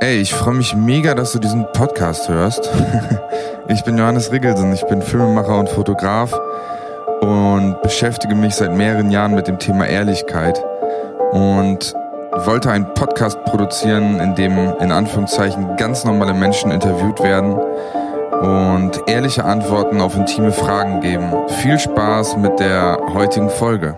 Ey, ich freue mich mega, dass du diesen Podcast hörst. Ich bin Johannes Riggelsen, ich bin Filmemacher und Fotograf und beschäftige mich seit mehreren Jahren mit dem Thema Ehrlichkeit und wollte einen Podcast produzieren, in dem in Anführungszeichen ganz normale Menschen interviewt werden und ehrliche Antworten auf intime Fragen geben. Viel Spaß mit der heutigen Folge.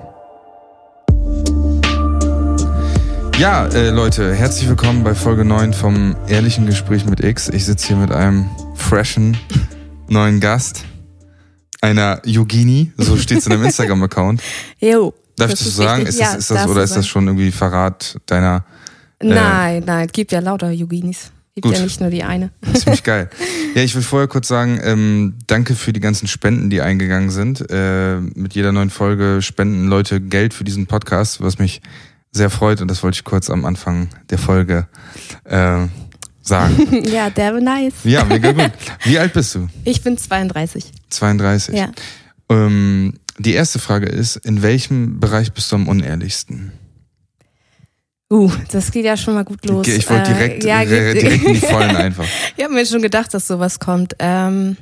Ja, äh, Leute, herzlich willkommen bei Folge 9 vom Ehrlichen Gespräch mit X. Ich sitze hier mit einem freshen neuen Gast, einer Yogini, so steht es in deinem Instagram-Account. Jo. Darf ich das so sagen? Ist das, ist das, oder ist das schon irgendwie Verrat deiner... Äh, nein, nein, es gibt ja lauter Yoginis. Gibt Gut. ja nicht nur die eine. Ziemlich geil. Ja, ich will vorher kurz sagen, ähm, danke für die ganzen Spenden, die eingegangen sind. Äh, mit jeder neuen Folge spenden Leute Geld für diesen Podcast, was mich sehr freut und das wollte ich kurz am Anfang der Folge äh, sagen. ja, der war nice. Ja, mega gut. Wie alt bist du? Ich bin 32. 32. Ja. Ähm, die erste Frage ist, in welchem Bereich bist du am unehrlichsten? Uh, das geht ja schon mal gut los. Ich wollte direkt, Äh, ja, äh, geht- direkt in die Vollen einfach. Ich habe mir schon gedacht, dass sowas kommt. Ähm,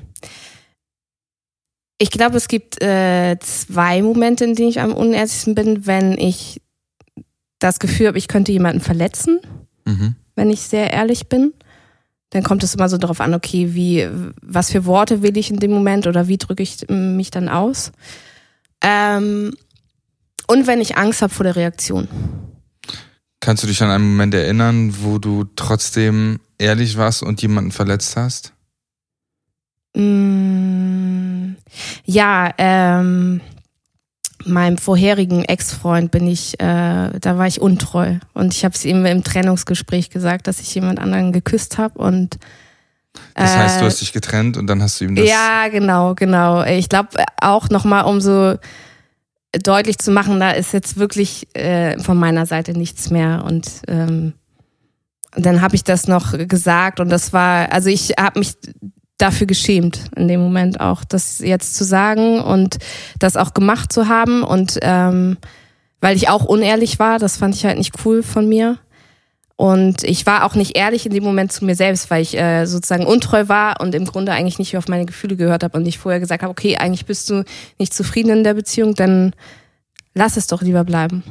ich glaube, es gibt äh, zwei Momente, in denen ich am unehrlichsten bin, wenn ich das Gefühl habe, ich könnte jemanden verletzen, Mhm. wenn ich sehr ehrlich bin. Dann kommt es immer so darauf an, okay, wie, was für Worte wähle ich in dem Moment oder wie drücke ich mich dann aus. Ähm, und wenn ich Angst habe vor der Reaktion. Kannst du dich an einen Moment erinnern, wo du trotzdem ehrlich warst und jemanden verletzt hast? Mm, ja, ähm, meinem vorherigen Ex-Freund bin ich, äh, da war ich untreu und ich habe es ihm im Trennungsgespräch gesagt, dass ich jemand anderen geküsst habe und Das heißt, du äh, hast dich getrennt und dann hast du ihm das. ja, genau, genau. Ich glaube auch nochmal, um so deutlich zu machen, da ist jetzt wirklich äh, von meiner Seite nichts mehr. Und ähm, dann habe ich das noch gesagt und das war, also ich habe mich dafür geschämt in dem Moment auch, das jetzt zu sagen und das auch gemacht zu haben und ähm, weil ich auch unehrlich war, das fand ich halt nicht cool von mir. Und ich war auch nicht ehrlich in dem Moment zu mir selbst, weil ich äh, sozusagen untreu war und im Grunde eigentlich nicht auf meine Gefühle gehört habe und ich vorher gesagt habe, okay, eigentlich bist du nicht zufrieden in der Beziehung, dann lass es doch lieber bleiben.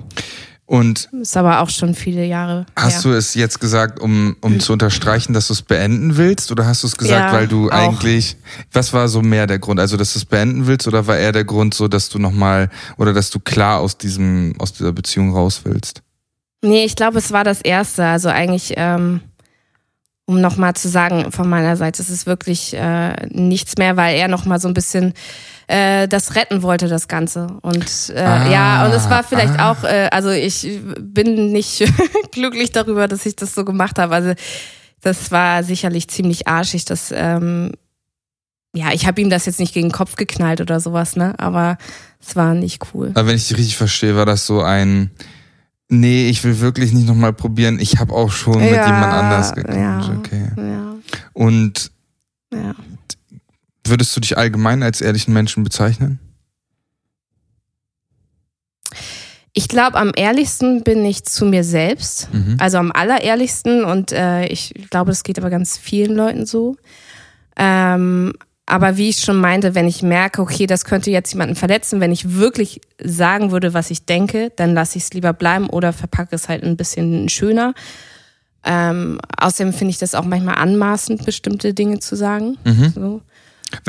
Und Ist aber auch schon viele Jahre. hast her. du es jetzt gesagt, um, um zu unterstreichen, dass du es beenden willst? Oder hast du es gesagt, Ja, weil du auch. eigentlich. Was war so mehr der Grund? Also, dass du es beenden willst oder war eher der Grund so, dass du nochmal oder dass du klar aus diesem, aus dieser Beziehung raus willst? Nee, ich glaube, es war das Erste. Also eigentlich, ähm, um nochmal zu sagen, von meiner Seite, es ist wirklich äh, nichts mehr, weil er nochmal so ein bisschen äh, das retten wollte, das Ganze. Und äh, Ah, ja, und es war vielleicht ah. auch, äh, also ich bin nicht glücklich darüber, dass ich das so gemacht habe. Also das war sicherlich ziemlich arschig, dass ähm, ja, ich habe ihm das jetzt nicht gegen den Kopf geknallt oder sowas, ne? Aber es war nicht cool. Aber wenn ich dich richtig verstehe, war das so ein. Nee, ich will wirklich nicht nochmal probieren. Ich habe auch schon mit Ja, jemand anders geguckt. ja. Okay. Ja, Und würdest du dich allgemein als ehrlichen Menschen bezeichnen? Ich glaube, am ehrlichsten bin ich zu mir selbst. Mhm. Also am allerehrlichsten und äh, ich glaube, das geht aber ganz vielen Leuten so. Ähm, aber wie ich schon meinte, wenn ich merke, okay, das könnte jetzt jemanden verletzen, wenn ich wirklich sagen würde, was ich denke, dann lasse ich es lieber bleiben oder verpacke es halt ein bisschen schöner. Ähm, außerdem finde ich das auch manchmal anmaßend, bestimmte Dinge zu sagen. Mhm. So.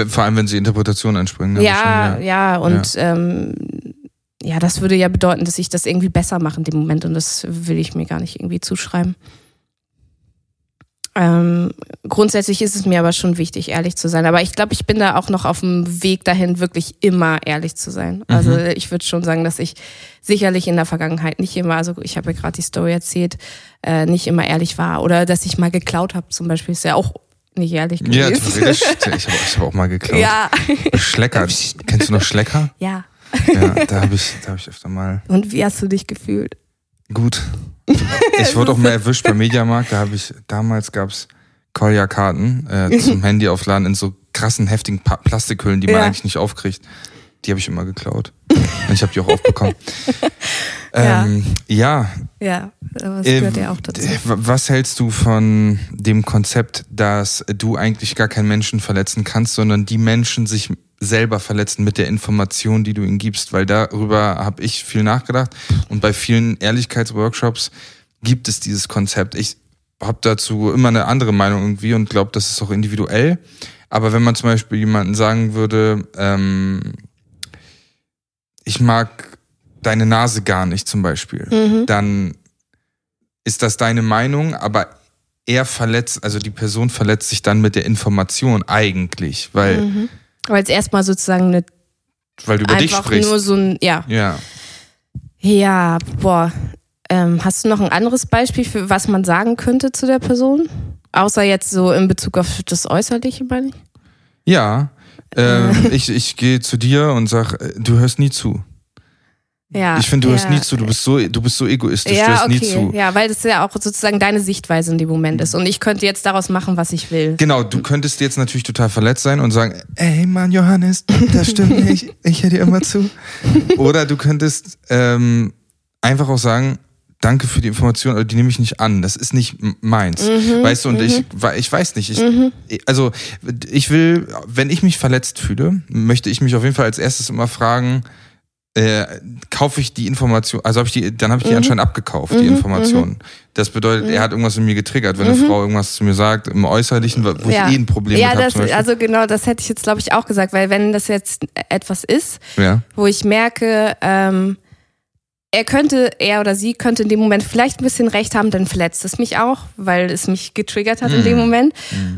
Vor allem, wenn sie Interpretationen entspringen. dann Ja, schon, ja, und Ähm, ja, das würde ja bedeuten, dass ich das irgendwie besser mache in dem Moment und das will ich mir gar nicht irgendwie zuschreiben. Ähm, grundsätzlich ist es mir aber schon wichtig, ehrlich zu sein. Aber ich glaube, ich bin da auch noch auf dem Weg dahin, wirklich immer ehrlich zu sein. Also ich würde schon sagen, dass ich sicherlich in der Vergangenheit nicht immer, also ich habe ja gerade die Story erzählt, äh, nicht immer ehrlich war. Oder dass ich mal geklaut habe zum Beispiel, ist ja auch nicht ehrlich Ja, gewesen. theoretisch. Ich habe hab auch mal geklaut. ja, Schlecker. Kennst du noch Schlecker? ja. Ja, da habe ich, da hab ich öfter mal. Und wie hast du dich gefühlt? Gut. Ich wurde auch mal erwischt beim Mediamarkt. Da habe ich, damals gab's Kolja-Karten äh, zum Handy aufladen in so krassen, heftigen pa Plastikhüllen, die man Ja. eigentlich nicht aufkriegt. Die habe ich immer geklaut. Und ich habe die auch aufbekommen. Ja. ähm, ja. Ja, aber es Äh, gehört ja auch dazu. Was hältst du von dem Konzept, dass du eigentlich gar keinen Menschen verletzen kannst, sondern die Menschen sich selber verletzen mit der Information, die du ihnen gibst? Weil darüber habe ich viel nachgedacht und bei vielen Ehrlichkeitsworkshops gibt es dieses Konzept. Ich habe dazu immer eine andere Meinung irgendwie und glaube, das ist auch individuell. Aber wenn man zum Beispiel jemanden sagen würde, ähm, ich mag deine Nase gar nicht zum Beispiel, Mhm. dann ist das deine Meinung, aber er verletzt, also die Person verletzt sich dann mit der Information eigentlich, weil, Mhm. Weil es erstmal sozusagen eine, weil du über dich sprichst. nur so ein, ja. ja. Ja, boah. Ähm, hast du noch ein anderes Beispiel für was man sagen könnte zu der Person? Außer jetzt so in Bezug auf das Äußerliche, meine ich? Ja. Ähm, ich ich gehe zu dir und sag, äh, du hörst nie zu. Ja. ich finde, du ja. hörst nie zu. Du bist so, du bist so egoistisch. du Ja, hörst nie okay. zu. Ja, weil das ja auch sozusagen deine Sichtweise in dem Moment ist. Und ich könnte jetzt daraus machen, was ich will. Genau, du könntest jetzt natürlich total verletzt sein und sagen, ey Mann, Johannes, das stimmt nicht, ich höre dir immer zu. Oder du könntest ähm, einfach auch sagen, danke für die Information, aber die nehme ich nicht an, das ist nicht meins. Mhm, weißt du, und ich, wa- ich weiß nicht, ich, also ich will, wenn ich mich verletzt fühle, möchte ich mich auf jeden Fall als erstes immer fragen, äh, kaufe ich die Information, also habe ich die, dann habe ich die anscheinend abgekauft, die Information. Das bedeutet, er hat irgendwas in mir getriggert, wenn eine Frau irgendwas zu mir sagt, im Äußerlichen, wo ich eh ein Problem ja, habe. Beispiel. also genau, das hätte ich jetzt, glaube ich, auch gesagt, weil wenn das jetzt etwas ist, ja. wo ich merke, ähm, er könnte, er oder sie könnte in dem Moment vielleicht ein bisschen recht haben, dann verletzt es mich auch, weil es mich getriggert hat in dem Moment.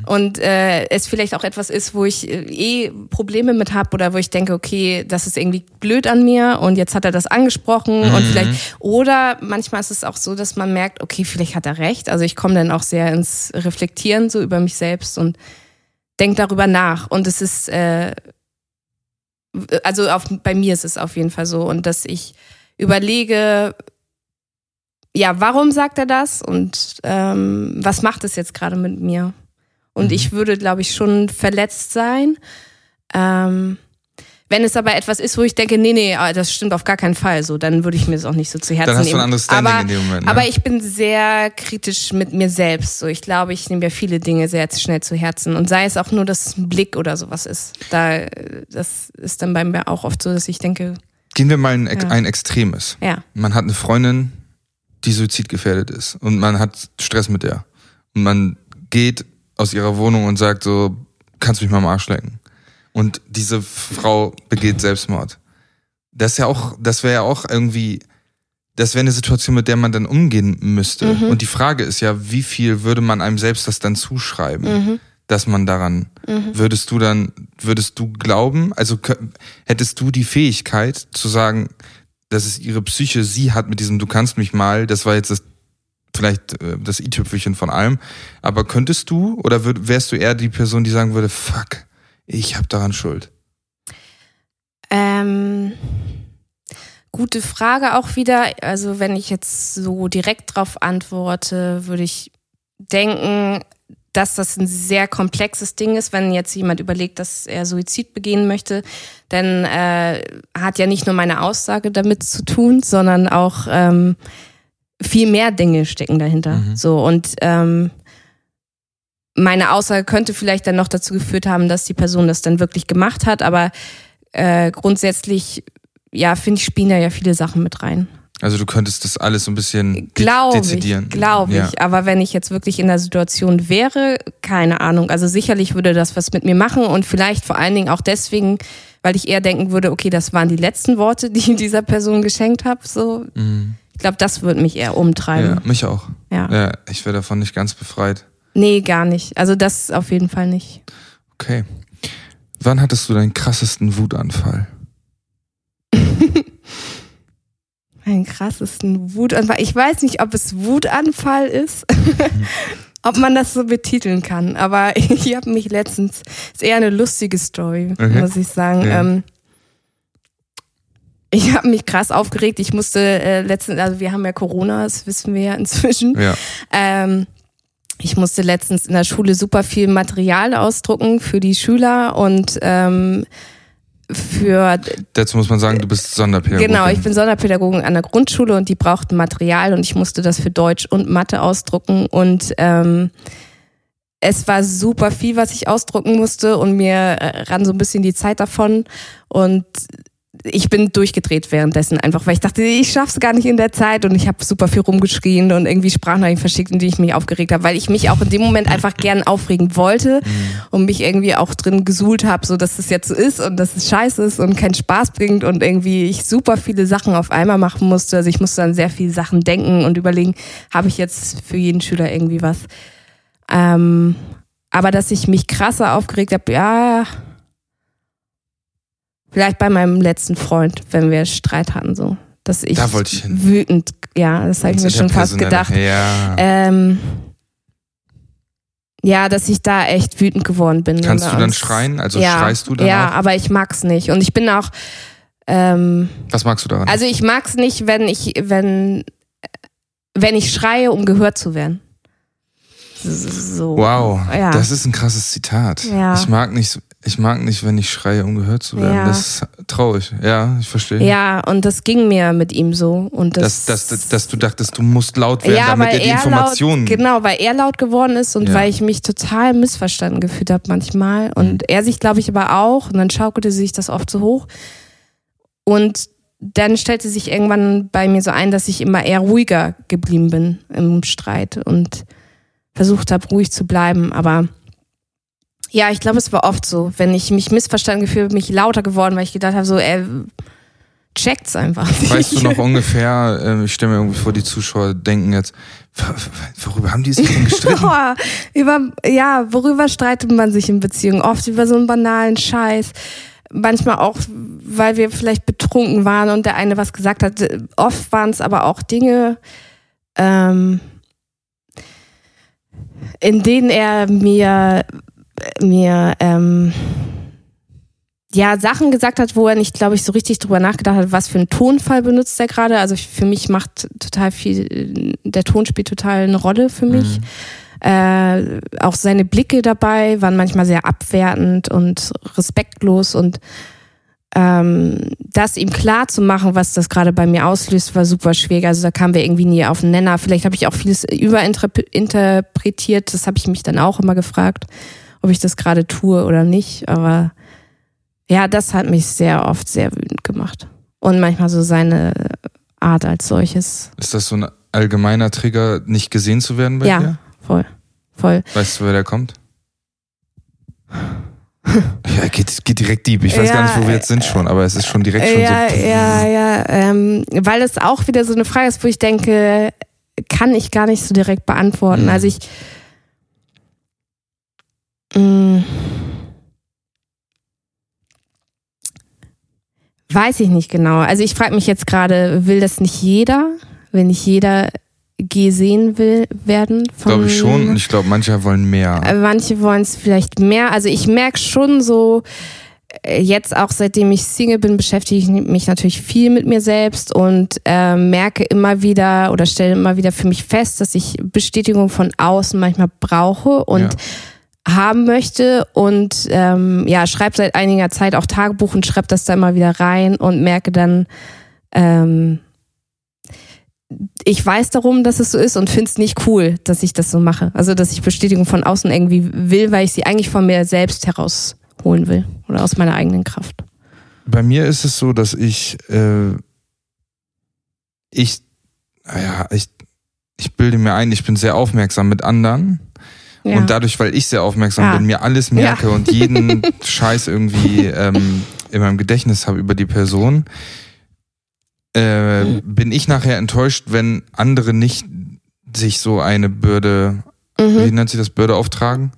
Und äh, es vielleicht auch etwas ist, wo ich äh, eh Probleme mit habe oder wo ich denke, okay, das ist irgendwie blöd an mir und jetzt hat er das angesprochen und vielleicht, oder manchmal ist es auch so, dass man merkt, okay, vielleicht hat er recht. Also ich komme dann auch sehr ins Reflektieren so über mich selbst und denke darüber nach. Und es ist, äh, also auf, bei mir ist es auf jeden Fall so und dass ich überlege, ja, warum sagt er das und ähm, was macht es jetzt gerade mit mir? Und Mhm. ich würde, glaube ich, schon verletzt sein. Ähm, wenn es aber etwas ist, wo ich denke, nee, nee, ah, das stimmt auf gar keinen Fall, so, dann würde ich mir das auch nicht so zu Herzen Dann hast du nehmen. ein anderes Standing aber, in dem Moment. Ne? aber ich bin sehr kritisch mit mir selbst. So, ich glaube, ich nehme ja viele Dinge sehr schnell zu Herzen. Und sei es auch nur, dass es ein Blick oder sowas ist. Da, das ist dann bei mir auch oft so, dass ich denke, Gehen wir mal in Ja. ein Extremes. ja, Man hat eine Freundin, die suizidgefährdet ist und man hat Stress mit der. Und man geht aus ihrer Wohnung und sagt so, kannst du mich mal am Arsch lecken. Und diese Frau begeht Selbstmord. Das ist ja auch, das wäre ja auch irgendwie, das wäre eine Situation, mit der man dann umgehen müsste. Mhm. Und die Frage ist ja, wie viel würde man einem selbst das dann zuschreiben, Mhm. Dass man daran, würdest du dann, würdest du glauben, also hättest du die Fähigkeit zu sagen, dass es ihre Psyche sie hat mit diesem Du kannst mich mal, das war jetzt das, vielleicht äh, das i-Tüpfelchen von allem, aber könntest du oder würd, wärst du eher die Person, die sagen würde, fuck, ich habe daran Schuld? Ähm, gute Frage auch wieder. Also wenn ich jetzt so direkt drauf antworte, würde ich denken, dass das ein sehr komplexes Ding ist, wenn jetzt jemand überlegt, dass er Suizid begehen möchte, dann äh, hat ja nicht nur meine Aussage damit zu tun, sondern auch ähm, viel mehr Dinge stecken dahinter. Mhm. So und ähm, meine Aussage könnte vielleicht dann noch dazu geführt haben, dass die Person das dann wirklich gemacht hat, aber äh, grundsätzlich, ja, finde ich, spielen da ja viele Sachen mit rein. Also du könntest das alles so ein bisschen de Glaube dezidieren. ich, glaube Ja. ich. Aber wenn ich jetzt wirklich in der Situation wäre, keine Ahnung. Also sicherlich würde das was mit mir machen und vielleicht vor allen Dingen auch deswegen, weil ich eher denken würde, okay, das waren die letzten Worte, die ich dieser Person geschenkt habe. So, Mhm. ich glaube, das würde mich eher Ja, umtreiben. mich auch. Ja. Ja, ich wäre davon nicht ganz befreit. Nee, gar nicht. Also das auf jeden Fall nicht. Okay. Wann hattest du deinen krassesten Wutanfall? Meinen krassesten Wutanfall. Ich weiß nicht, ob es Wutanfall ist, ob man das so betiteln kann. Aber ich habe mich letztens, ist eher eine lustige Story, Okay. muss ich sagen. Ja. Ähm, ich habe mich krass aufgeregt. Ich musste äh, letztens, also wir haben ja Corona, das wissen wir ja inzwischen. Ja. Ähm, ich musste letztens in der Schule super viel Material ausdrucken für die Schüler und ähm, für Dazu muss man sagen, du bist Sonderpädagogin. Genau, ich bin Sonderpädagogin an der Grundschule und die brauchten Material und ich musste das für Deutsch und Mathe ausdrucken und ähm, es war super viel, was ich ausdrucken musste und mir äh, ran so ein bisschen die Zeit davon und ich bin durchgedreht währenddessen einfach, weil ich dachte, ich schaff's gar nicht in der Zeit und ich habe super viel rumgeschrien und irgendwie Sprachnachrichten verschickt, in die ich mich aufgeregt habe, weil ich mich auch in dem Moment einfach gern aufregen wollte Mhm. und mich irgendwie auch drin gesuhlt habe, so dass es jetzt so ist und dass es scheiße ist und keinen Spaß bringt und irgendwie ich super viele Sachen auf einmal machen musste. Also ich musste an sehr viele Sachen denken und überlegen, habe ich jetzt für jeden Schüler irgendwie was. Ähm, aber dass ich mich krasser aufgeregt habe, ja, vielleicht bei meinem letzten Freund, wenn wir Streit hatten, so. Dass ich, Da wollte ich hin. wütend, ja, das habe ich mir schon fast gedacht. Ja. Ähm, ja, dass ich da echt wütend geworden bin. Kannst du dann schreien? Also ja, schreist du dann Ja, auch? aber ich mag's nicht. Und ich bin auch, ähm, Was magst du daran? also ich mag's nicht, wenn ich, wenn, wenn ich schreie, um gehört zu werden. So. wow, Ja. das ist ein krasses Zitat. Ja. Ich mag nicht, ich mag nicht, wenn ich schreie, um gehört zu werden. Ja. Das ist traurig. Ja, ich verstehe. Ja, und das ging mir mit ihm so. Und das, Dass, dass, dass du dachtest, du musst laut werden, ja, damit er die Informationen. laut, genau, weil er laut geworden ist und Ja. weil ich mich total missverstanden gefühlt habe manchmal und Mhm. er sich, glaube ich, aber auch und dann schaukelte sich das oft so hoch und dann stellte sich irgendwann bei mir so ein, dass ich immer eher ruhiger geblieben bin im Streit und versucht habe, ruhig zu bleiben, aber ja, ich glaube, es war oft so, wenn ich mich missverstanden gefühlt habe, bin ich lauter geworden, weil ich gedacht habe, so, er checkt's einfach. Weißt du nicht. noch ungefähr, ähm, ich stelle mir irgendwie vor, die Zuschauer denken jetzt, worüber haben die sich denn gestritten? Über, ja, worüber streitet man sich in Beziehungen? Oft über so einen banalen Scheiß. Manchmal auch, weil wir vielleicht betrunken waren und der eine was gesagt hat. Oft waren es aber auch Dinge, ähm, in denen er mir, mir ähm, ja, Sachen gesagt hat, wo er nicht, glaube ich, so richtig drüber nachgedacht hat, was für einen Tonfall benutzt er gerade. Also für mich macht total viel, der Ton spielt total eine Rolle für mich. Äh, auch seine Blicke dabei waren manchmal sehr abwertend und respektlos und ähm, das ihm klar zu machen, was das gerade bei mir auslöst, war super schwierig. Also da kamen wir irgendwie nie auf den Nenner. Vielleicht habe ich auch vieles überinterpretiert. Das habe ich mich dann auch immer gefragt, ob ich das gerade tue oder nicht. Aber ja, das hat mich sehr oft sehr wütend gemacht. Und manchmal so seine Art als solches. Ist das so ein allgemeiner Trigger, nicht gesehen zu werden bei ja, dir? voll. Voll. Weißt du, wer der kommt? Ja, geht, geht direkt deep. Ich weiß Ja, gar nicht, wo wir jetzt sind schon, aber es ist schon direkt schon ja, so. ja, ja, ähm, weil es auch wieder so eine Frage ist, wo ich denke, kann ich gar nicht so direkt beantworten. Mhm. Also ich mh, weiß ich nicht genau. Also ich frage mich jetzt gerade, will das nicht jeder? Will nicht jeder gesehen will werden? Glaube ich schon. Und ich glaube, manche wollen mehr. äh, Manche wollen es vielleicht mehr. Also ich merke schon so, äh, jetzt auch seitdem ich Single bin, beschäftige ich mich natürlich viel mit mir selbst und äh, merke immer wieder oder stelle immer wieder für mich fest, dass ich Bestätigung von außen manchmal brauche und haben möchte und ähm, ja, schreibe seit einiger Zeit auch Tagebuch und schreibe das da immer wieder rein und merke dann, ähm, ich weiß darum, dass es so ist und finde es nicht cool, dass ich das so mache. Also, dass ich Bestätigung von außen irgendwie will, weil ich sie eigentlich von mir selbst herausholen will oder aus meiner eigenen Kraft. Bei mir ist es so, dass ich, äh, ich, naja, ich, ich bilde mir ein, ich bin sehr aufmerksam mit anderen. Ja. Und dadurch, weil ich sehr aufmerksam Ja. bin, mir alles merke und jeden Scheiß irgendwie ähm, in meinem Gedächtnis habe über die Person, äh, bin ich nachher enttäuscht, wenn andere nicht sich so eine Bürde, wie mhm. nennt sich das, Bürde auftragen?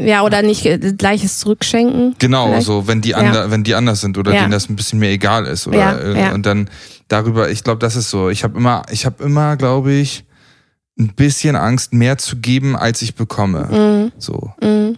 ja, oder nicht äh, gleiches zurückschenken. Genau, Vielleicht. so wenn die, Ja. ander, wenn die anders sind oder Ja. denen das ein bisschen mehr egal ist oder Ja, äh, ja. und dann darüber, ich glaube, das ist so. Ich habe immer, ich habe immer, glaube ich, ein bisschen Angst, mehr zu geben, als ich bekomme. So. Mhm.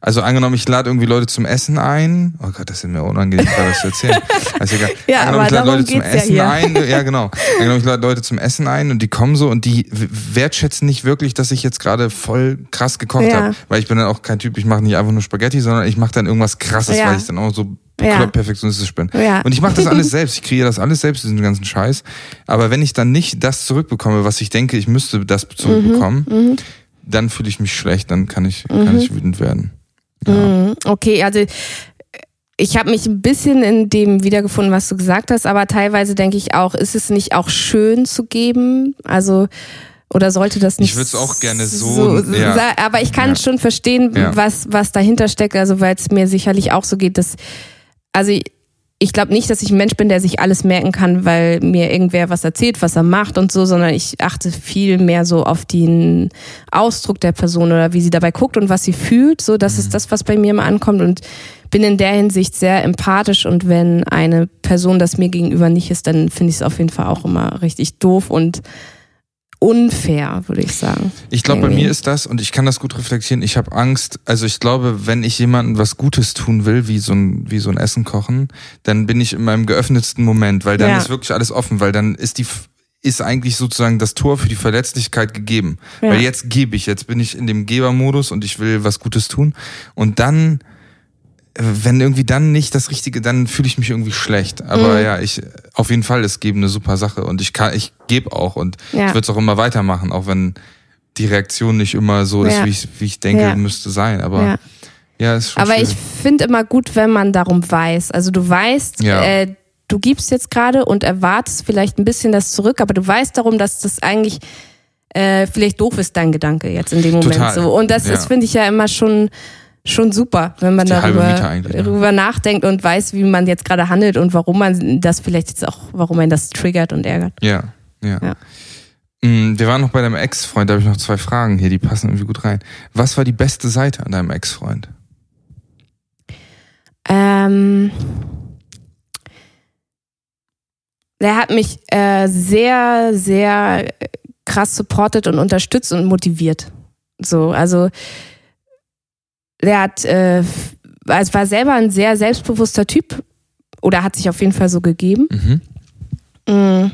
Also angenommen, ich lade irgendwie Leute zum Essen ein. Oh Gott, das ist mir unangenehm, gerade das zu erzählen. Also egal. Ja, angenommen, aber ich lade Leute zum ja Essen hier. ein. Ja, genau. Angenommen, ich lade Leute zum Essen ein und die kommen so und die wertschätzen nicht wirklich, dass ich jetzt gerade voll krass gekocht Ja. habe. Weil ich bin dann auch kein Typ, ich mache nicht einfach nur Spaghetti, sondern ich mache dann irgendwas krasses, Ja. weil ich dann auch so Ja. perfektionistisch bin. Ja. Und ich mache das alles selbst. Ich kreiere das alles selbst, diesen ganzen Scheiß. Aber wenn ich dann nicht das zurückbekomme, was ich denke, ich müsste das zurückbekommen, Mhm. dann fühle ich mich schlecht, dann kann ich, kann ich wütend werden. Ja. Mhm. Okay, also ich habe mich ein bisschen in dem wiedergefunden, was du gesagt hast, aber teilweise denke ich auch, ist es nicht auch schön zu geben? Also oder sollte das nicht? Ich würd's auch gerne so, ja. sa- Aber ich kann Ja. schon verstehen, Ja. was was dahinter steckt. Also weil es mir sicherlich auch so geht, dass also ich, glaube nicht, dass ich ein Mensch bin, der sich alles merken kann, weil mir irgendwer was erzählt, was er macht und so, sondern ich achte viel mehr so auf den Ausdruck der Person oder wie sie dabei guckt und was sie fühlt. So, das ist das, was bei mir immer ankommt und bin in der Hinsicht sehr empathisch und wenn eine Person das mir gegenüber nicht ist, dann finde ich es auf jeden Fall auch immer richtig doof und unfair, würde ich sagen. Ich glaube, bei mir ist das, und ich kann das gut reflektieren, ich habe Angst, also ich glaube, wenn ich jemandem was Gutes tun will, wie so ein, wie so ein Essen kochen, dann bin ich in meinem geöffnetsten Moment, weil dann Ja. ist wirklich alles offen, weil dann ist die, ist eigentlich sozusagen das Tor für die Verletzlichkeit gegeben. Ja. Weil jetzt gebe ich, jetzt bin ich in dem Gebermodus und ich will was Gutes tun. Und dann, wenn irgendwie dann nicht das Richtige, dann fühle ich mich irgendwie schlecht. Aber Mhm. ja, ich, auf jeden Fall ist Geben eine super Sache und ich kann, ich gebe auch und Ja. ich würde es auch immer weitermachen, auch wenn die Reaktion nicht immer so ist, Ja. wie ich, wie ich denke, Ja. müsste sein. Aber Ja. ist schon Aber ich schwierig. finde immer gut, wenn man darum weiß. Also du weißt, äh, du gibst jetzt gerade und erwartest vielleicht ein bisschen das zurück, aber du weißt darum, dass das eigentlich äh, vielleicht doof ist, dein Gedanke jetzt in dem Moment. Total. So. Und das ist, finde ich ja immer schon schon super, wenn man darüber, ne? darüber nachdenkt und weiß, wie man jetzt gerade handelt und warum man das vielleicht jetzt auch, warum man das triggert und ärgert. Ja, ja. Ja. Mm, Wir waren noch bei deinem Ex-Freund, da habe ich noch zwei Fragen hier, die passen irgendwie gut rein. Was war die beste Seite an deinem Ex-Freund? Ähm, der hat mich äh, sehr, sehr äh, krass supportet und unterstützt und motiviert. So, also der hat, äh, also war selber ein sehr selbstbewusster Typ oder hat sich auf jeden Fall so gegeben. Mhm. Mm.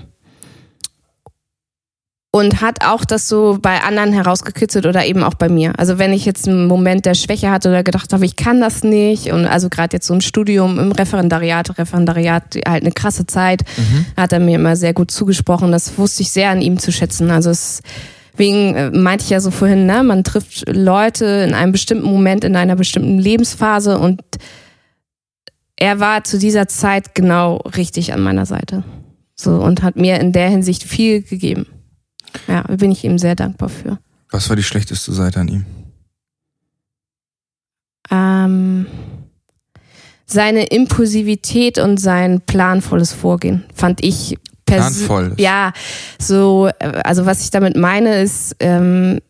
Und hat auch das so bei anderen herausgekitzelt oder eben auch bei mir. Also wenn ich jetzt einen Moment der Schwäche hatte oder gedacht habe, ich kann das nicht und also gerade jetzt so ein Studium im Referendariat, Referendariat halt eine krasse Zeit, Mhm. hat er mir immer sehr gut zugesprochen. Das wusste ich sehr an ihm zu schätzen. Also es Deswegen äh, meinte ich ja so vorhin, ne, man trifft Leute in einem bestimmten Moment, in einer bestimmten Lebensphase und er war zu dieser Zeit genau richtig an meiner Seite. So und hat mir in der Hinsicht viel gegeben. Ja, da bin ich ihm sehr dankbar für. Was war die schlechteste Seite an ihm? Ähm, seine Impulsivität und sein planvolles Vorgehen fand ich pers-. Ja, so, äh, also was ich damit meine ist, ähm,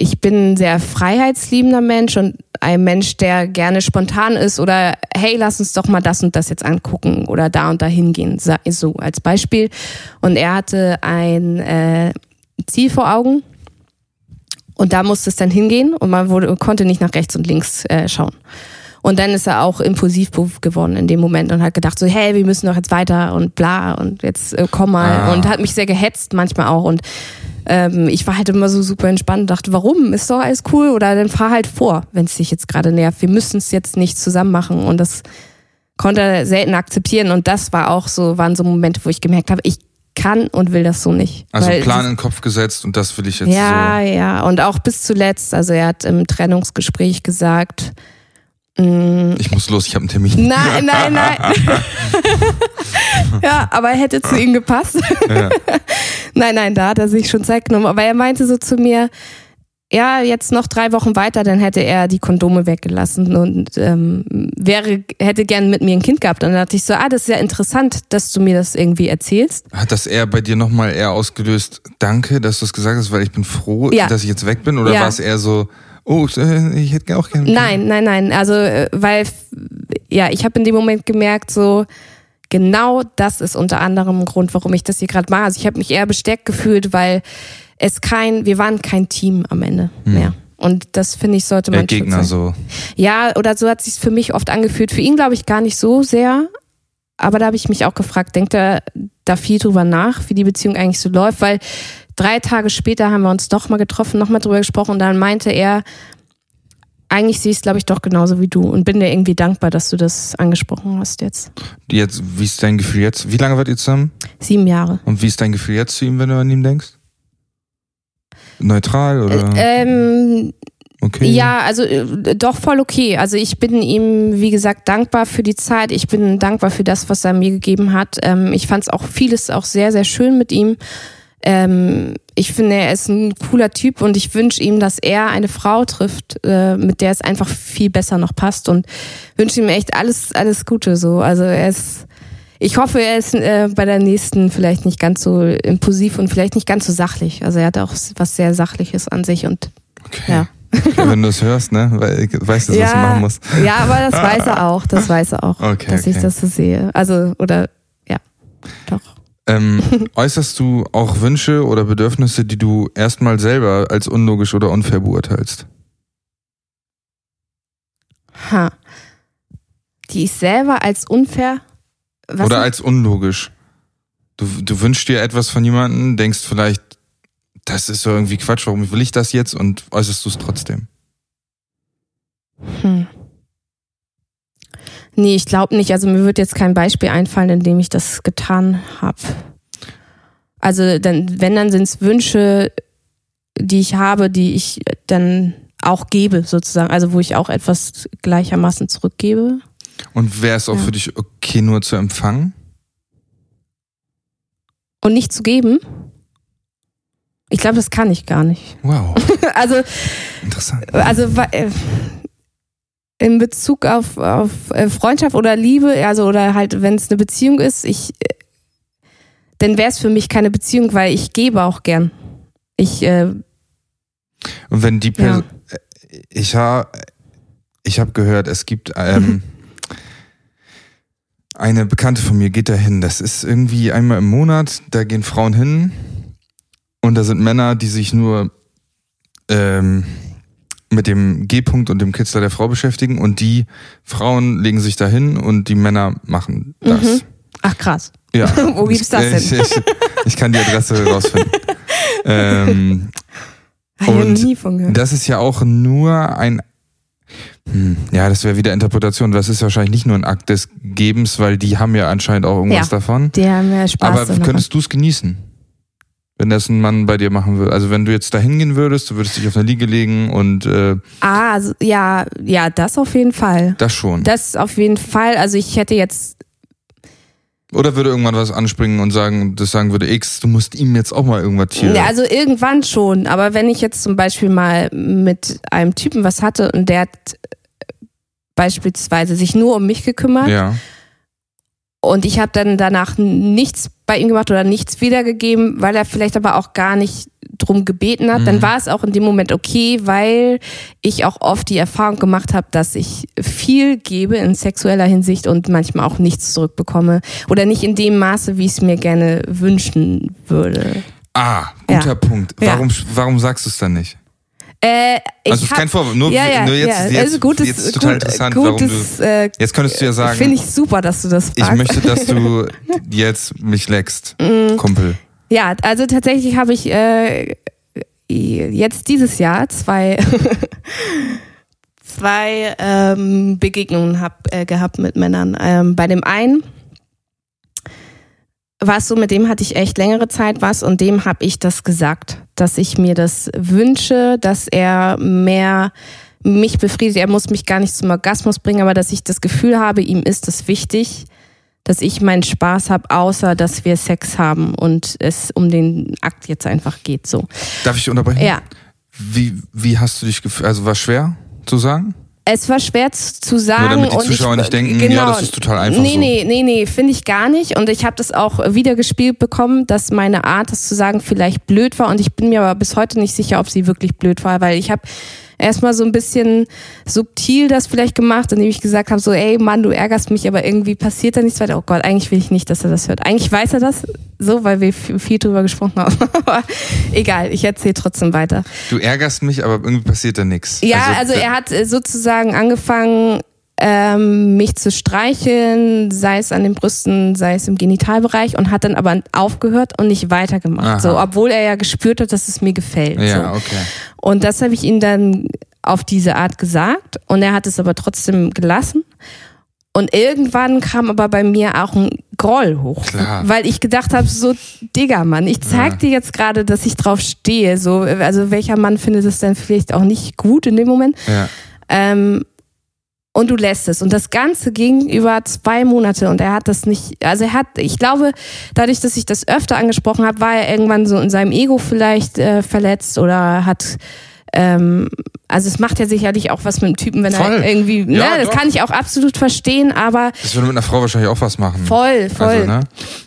ich bin ein sehr freiheitsliebender Mensch und ein Mensch, der gerne spontan ist oder hey, lass uns doch mal das und das jetzt angucken oder da und da hingehen, so als Beispiel. Und er hatte ein äh, Ziel vor Augen und da musste es dann hingehen und man wurde, konnte nicht nach rechts und links äh, schauen. Und dann ist er auch impulsiv geworden in dem Moment und hat gedacht so, hey, wir müssen doch jetzt weiter und bla und jetzt äh, komm mal Ah. und hat mich sehr gehetzt manchmal auch und ähm, ich war halt immer so super entspannt und dachte, warum? Ist doch alles cool oder dann fahr halt vor, wenn es dich jetzt gerade nervt. Wir müssen es jetzt nicht zusammen machen und das konnte er selten akzeptieren und das war auch so, waren so Momente, wo ich gemerkt habe, ich kann und will das so nicht. Also Weil Plan in den Kopf gesetzt und das will ich jetzt ja, so. ja. Und auch bis zuletzt, also er hat im Trennungsgespräch gesagt, Ich muss los, ich habe einen Termin. nein, nein, nein. ja, aber er hätte zu ihm gepasst. Ja. nein, nein, da hat er sich schon Zeit genommen. Aber er meinte so zu mir, ja, jetzt noch drei Wochen weiter, dann hätte er die Kondome weggelassen und ähm, wäre, hätte gern mit mir ein Kind gehabt. Und dann dachte ich so, ah, das ist ja interessant, dass du mir das irgendwie erzählst. Hat das eher bei dir nochmal eher ausgelöst, danke, dass du es gesagt hast, weil ich bin froh, Ja. dass ich jetzt weg bin? Oder Ja. war es eher so, oh, äh, ich hätte auch gerne. Nein, nein, nein. Also, äh, weil, ja, ich habe in dem Moment gemerkt, so, genau das ist unter anderem ein Grund, warum ich das hier gerade mache. Also ich habe mich eher bestärkt gefühlt, weil es kein, wir waren kein Team am Ende Hm. mehr. Und das finde ich sollte Der man schon Gegner so. Ja, oder so hat sich für mich oft angefühlt. Für ihn glaube ich gar nicht so sehr. Aber da habe ich mich auch gefragt, denkt er da viel drüber nach, wie die Beziehung eigentlich so läuft? Weil drei Tage später haben wir uns doch mal getroffen, noch mal drüber gesprochen und dann meinte er, eigentlich sehe ich es, glaube ich, doch genauso wie du und bin dir irgendwie dankbar, dass du das angesprochen hast jetzt. Jetzt, wie ist dein Gefühl jetzt? Wie lange wart ihr zusammen? Sieben Jahre. Und wie ist dein Gefühl jetzt zu ihm, wenn du an ihn denkst? Neutral oder Ähm, okay? Ja, also äh, doch voll okay. Also ich bin ihm, wie gesagt, dankbar für die Zeit. Ich bin dankbar für das, was er mir gegeben hat. Ähm, ich fand es auch vieles auch sehr, sehr schön mit ihm. Ähm, ich finde, er ist ein cooler Typ und ich wünsche ihm, dass er eine Frau trifft, äh, mit der es einfach viel besser noch passt und wünsche ihm echt alles, alles Gute so. Also er ist, ich hoffe, er ist äh, bei der nächsten vielleicht nicht ganz so impulsiv und vielleicht nicht ganz so sachlich. Also er hat auch was sehr Sachliches an sich und Okay. ja. okay wenn du es hörst, ne? Weil ich weiß jetzt, was du machen musst. Ja, aber das weiß er auch. Das weiß er auch, Okay, dass ich okay. das so sehe. Also, oder ja, doch. Ähm, äußerst du auch Wünsche oder Bedürfnisse, die du erstmal selber als unlogisch oder unfair beurteilst? Ha. Die ich selber als unfair. Was oder als unlogisch? Du, du wünschst dir etwas von jemandem, denkst vielleicht, das ist so irgendwie Quatsch, warum will ich das jetzt und äußerst du es trotzdem? hm. Nee, ich glaube nicht. Also mir wird jetzt kein Beispiel einfallen, in dem ich das getan habe. Also dann, wenn, dann sind es Wünsche, die ich habe, die ich dann auch gebe, sozusagen. Also wo ich auch etwas gleichermaßen zurückgebe. Und wäre es auch Ja. für dich okay, nur zu empfangen? Und nicht zu geben. Ich glaube, das kann ich gar nicht. Wow, Also interessant. also wa- äh, in Bezug auf, auf äh, Freundschaft oder Liebe, also oder halt, wenn es eine Beziehung ist, ich, äh, dann wäre es für mich keine Beziehung, weil ich gebe auch gern. Ich, äh, Und wenn die Person, ich habe, ich habe gehört, es gibt ähm, eine Bekannte von mir geht da hin. Das ist irgendwie einmal im Monat. Da gehen Frauen hin und da sind Männer, die sich nur ähm, mit dem G-Punkt und dem Kitzler der Frau beschäftigen und die Frauen legen sich da hin und die Männer machen das. Mhm. ach krass. Ja. Wo gibt's das Ich, denn? ich, ich kann die Adresse rausfinden. ähm, ich Und nie von gehört. das ist ja auch nur ein. Hm, ja, das wäre wieder Interpretation. Das ist wahrscheinlich nicht nur ein Akt des Gebens, weil die haben ja anscheinend auch irgendwas Ja. davon. Die haben ja Spaß. Aber könntest du es genießen? Wenn das ein Mann bei dir machen würde. Also wenn du jetzt da hingehen würdest, du würdest dich auf eine Liege legen und äh, ah, also, ja, ja, das auf jeden Fall. das schon. Das auf jeden Fall. Also ich hätte jetzt Oder würde irgendwann was anspringen und sagen, das sagen würde, X, du musst ihm jetzt auch mal irgendwas hier. Ja, also irgendwann schon. Aber wenn ich jetzt zum Beispiel mal mit einem Typen was hatte und der hat äh, beispielsweise sich nur um mich gekümmert ja. und ich habe dann danach nichts bei ihm gemacht oder nichts wiedergegeben, weil er vielleicht aber auch gar nicht drum gebeten hat, dann Mhm. war es auch in dem Moment okay, weil ich auch oft die Erfahrung gemacht habe, dass ich viel gebe in sexueller Hinsicht und manchmal auch nichts zurückbekomme oder nicht in dem Maße, wie ich es mir gerne wünschen würde. Ah, guter Ja. Punkt. Ja. Warum, warum sagst du es dann nicht? Äh, ich Also ist hab- kein Vorwurf, nur, ja, ja, nur jetzt, ja. jetzt, also gutes, jetzt ist total gut, interessant, warum du. gutes, äh, Jetzt könntest du ja sagen, Finde ich super, dass du das ich fragst. möchte, dass du jetzt mich leckst, Mm. Kumpel. Ja, also tatsächlich habe ich äh, jetzt dieses Jahr zwei, zwei ähm, Begegnungen hab, äh, gehabt mit Männern. Ähm, bei dem einen war es so, mit dem hatte ich echt längere Zeit was und dem habe ich das gesagt, dass ich mir das wünsche, dass er mehr mich befriedigt. Er muss mich gar nicht zum Orgasmus bringen, aber dass ich das Gefühl habe, ihm ist es wichtig, dass ich meinen Spaß habe, außer dass wir Sex haben und es um den Akt jetzt einfach geht. So. Darf ich unterbrechen? Ja. Wie, wie hast du dich gefühlt? Also war schwer zu sagen? Es war schwer zu sagen. Nur damit die und Zuschauer ich, nicht denken, ja, das ist total einfach Nee, so. nee, nee, nee, finde ich gar nicht. Und ich habe das auch wieder gespielt bekommen, dass meine Art, das zu sagen, vielleicht blöd war. Und ich bin mir aber bis heute nicht sicher, ob sie wirklich blöd war, weil ich habe erstmal so ein bisschen subtil das vielleicht gemacht, indem ich gesagt habe, so, ey Mann, du ärgerst mich, aber irgendwie passiert da nichts weiter. Oh Gott, eigentlich will ich nicht, dass er das hört. Eigentlich weiß er das so, weil wir viel drüber gesprochen haben. aber egal, ich erzähle trotzdem weiter. Du ärgerst mich, aber irgendwie passiert da nichts. Ja, also, also er hat äh, sozusagen angefangen, ähm, mich zu streicheln, sei es an den Brüsten, sei es im Genitalbereich und hat dann aber aufgehört und nicht weitergemacht. So, obwohl er ja gespürt hat, dass es mir gefällt. Ja, so. okay. Und das habe ich ihm dann auf diese Art gesagt und er hat es aber trotzdem gelassen. Und irgendwann kam aber bei mir auch ein Groll hoch, Klar. weil ich gedacht habe, so Digga, Mann, ich zeig Ja. dir jetzt gerade, dass ich drauf stehe. So, also welcher Mann findet es dann vielleicht auch nicht gut in dem Moment? Ja. Ähm, und du lässt es. Und das Ganze ging über zwei Monate und er hat das nicht, also er hat, ich glaube, dadurch, dass ich das öfter angesprochen habe, war er irgendwann so in seinem Ego vielleicht äh, verletzt oder hat, ähm, also es macht ja sicherlich auch was mit dem Typen, wenn Voll. er irgendwie, Ja, ne, das doch. kann ich auch absolut verstehen, aber Das würde mit einer Frau wahrscheinlich auch was machen. voll, voll. Also, ne?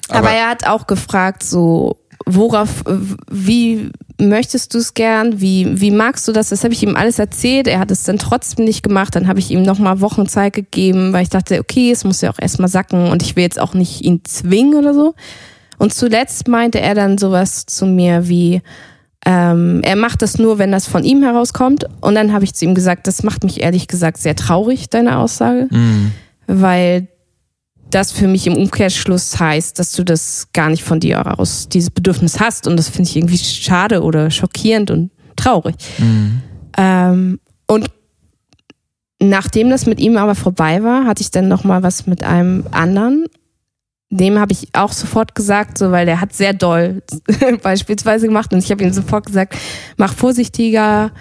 Aber, Aber, er hat auch gefragt, so, worauf, äh, wie möchtest du es gern? Wie, wie magst du das? Das habe ich ihm alles erzählt. Er hat es dann trotzdem nicht gemacht. Dann habe ich ihm nochmal Wochen Zeit gegeben, weil ich dachte, okay, es muss ja auch erstmal sacken und ich will jetzt auch nicht ihn zwingen oder so. Und zuletzt meinte er dann sowas zu mir wie, ähm, er macht das nur, wenn das von ihm herauskommt. Und dann habe ich zu ihm gesagt, das macht mich ehrlich gesagt sehr traurig, deine Aussage mh, weil das für mich im Umkehrschluss heißt, dass du das gar nicht von dir heraus dieses Bedürfnis hast und das finde ich irgendwie schade oder schockierend und traurig. mh. Ähm, und nachdem das mit ihm aber vorbei war, hatte ich dann noch mal was mit einem anderen. Dem habe ich auch sofort gesagt, so weil der hat sehr doll beispielsweise gemacht und ich habe ihm sofort gesagt, mach vorsichtiger,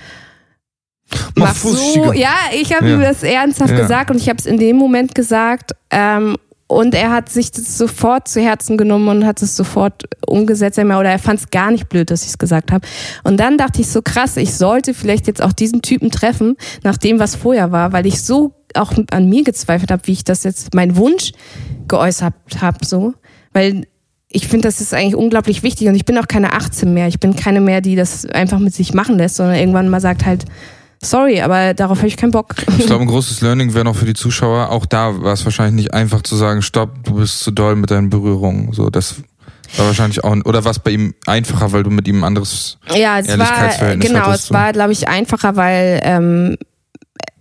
Mach mach so. Ja, ich habe Ja. ihm das ernsthaft Ja. gesagt und ich habe es in dem Moment gesagt. Ähm, und er hat sich das sofort zu Herzen genommen und hat es sofort umgesetzt. Oder er fand es gar nicht blöd, dass ich es gesagt habe. Und dann dachte ich so krass, ich sollte vielleicht jetzt auch diesen Typen treffen, nach dem, was vorher war, weil ich so auch an mir gezweifelt habe, wie ich das jetzt, mein Wunsch geäußert habe, so. Weil ich finde, das ist eigentlich unglaublich wichtig und ich bin auch keine 18 mehr. Ich bin keine mehr, die das einfach mit sich machen lässt, sondern irgendwann mal sagt halt, sorry, aber darauf habe ich keinen Bock. Ich glaube, ein großes Learning wäre noch für die Zuschauer. Auch da war es wahrscheinlich nicht einfach zu sagen, stopp, du bist zu doll mit deinen Berührungen. So, das war wahrscheinlich auch, oder war es bei ihm einfacher, weil du mit ihm ein anderes Ja, es war, genau, hattest es du? war, glaube ich, einfacher, weil ähm,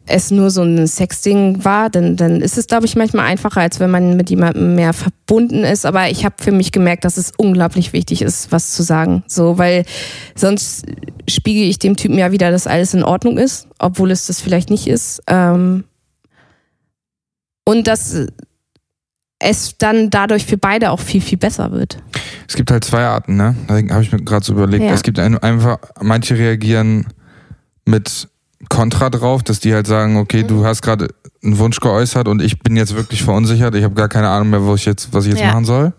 es nur so ein Sexding war. Dann, dann ist es, glaube ich, manchmal einfacher, als wenn man mit jemandem mehr verbunden ist. Aber ich habe für mich gemerkt, dass es unglaublich wichtig ist, was zu sagen. So, weil sonst spiegel ich dem Typen ja wieder, dass alles in Ordnung ist, obwohl es das vielleicht nicht ist. Ähm, und dass es dann dadurch für beide auch viel, viel besser wird. Es gibt halt zwei Arten, ne? Da habe ich mir gerade so überlegt. Ja. Es gibt ein, einfach, manche reagieren mit Kontra drauf, dass die halt sagen, okay, Mhm. du hast gerade einen Wunsch geäußert und ich bin jetzt wirklich verunsichert, ich habe gar keine Ahnung mehr, wo ich jetzt, was ich jetzt Ja. machen soll.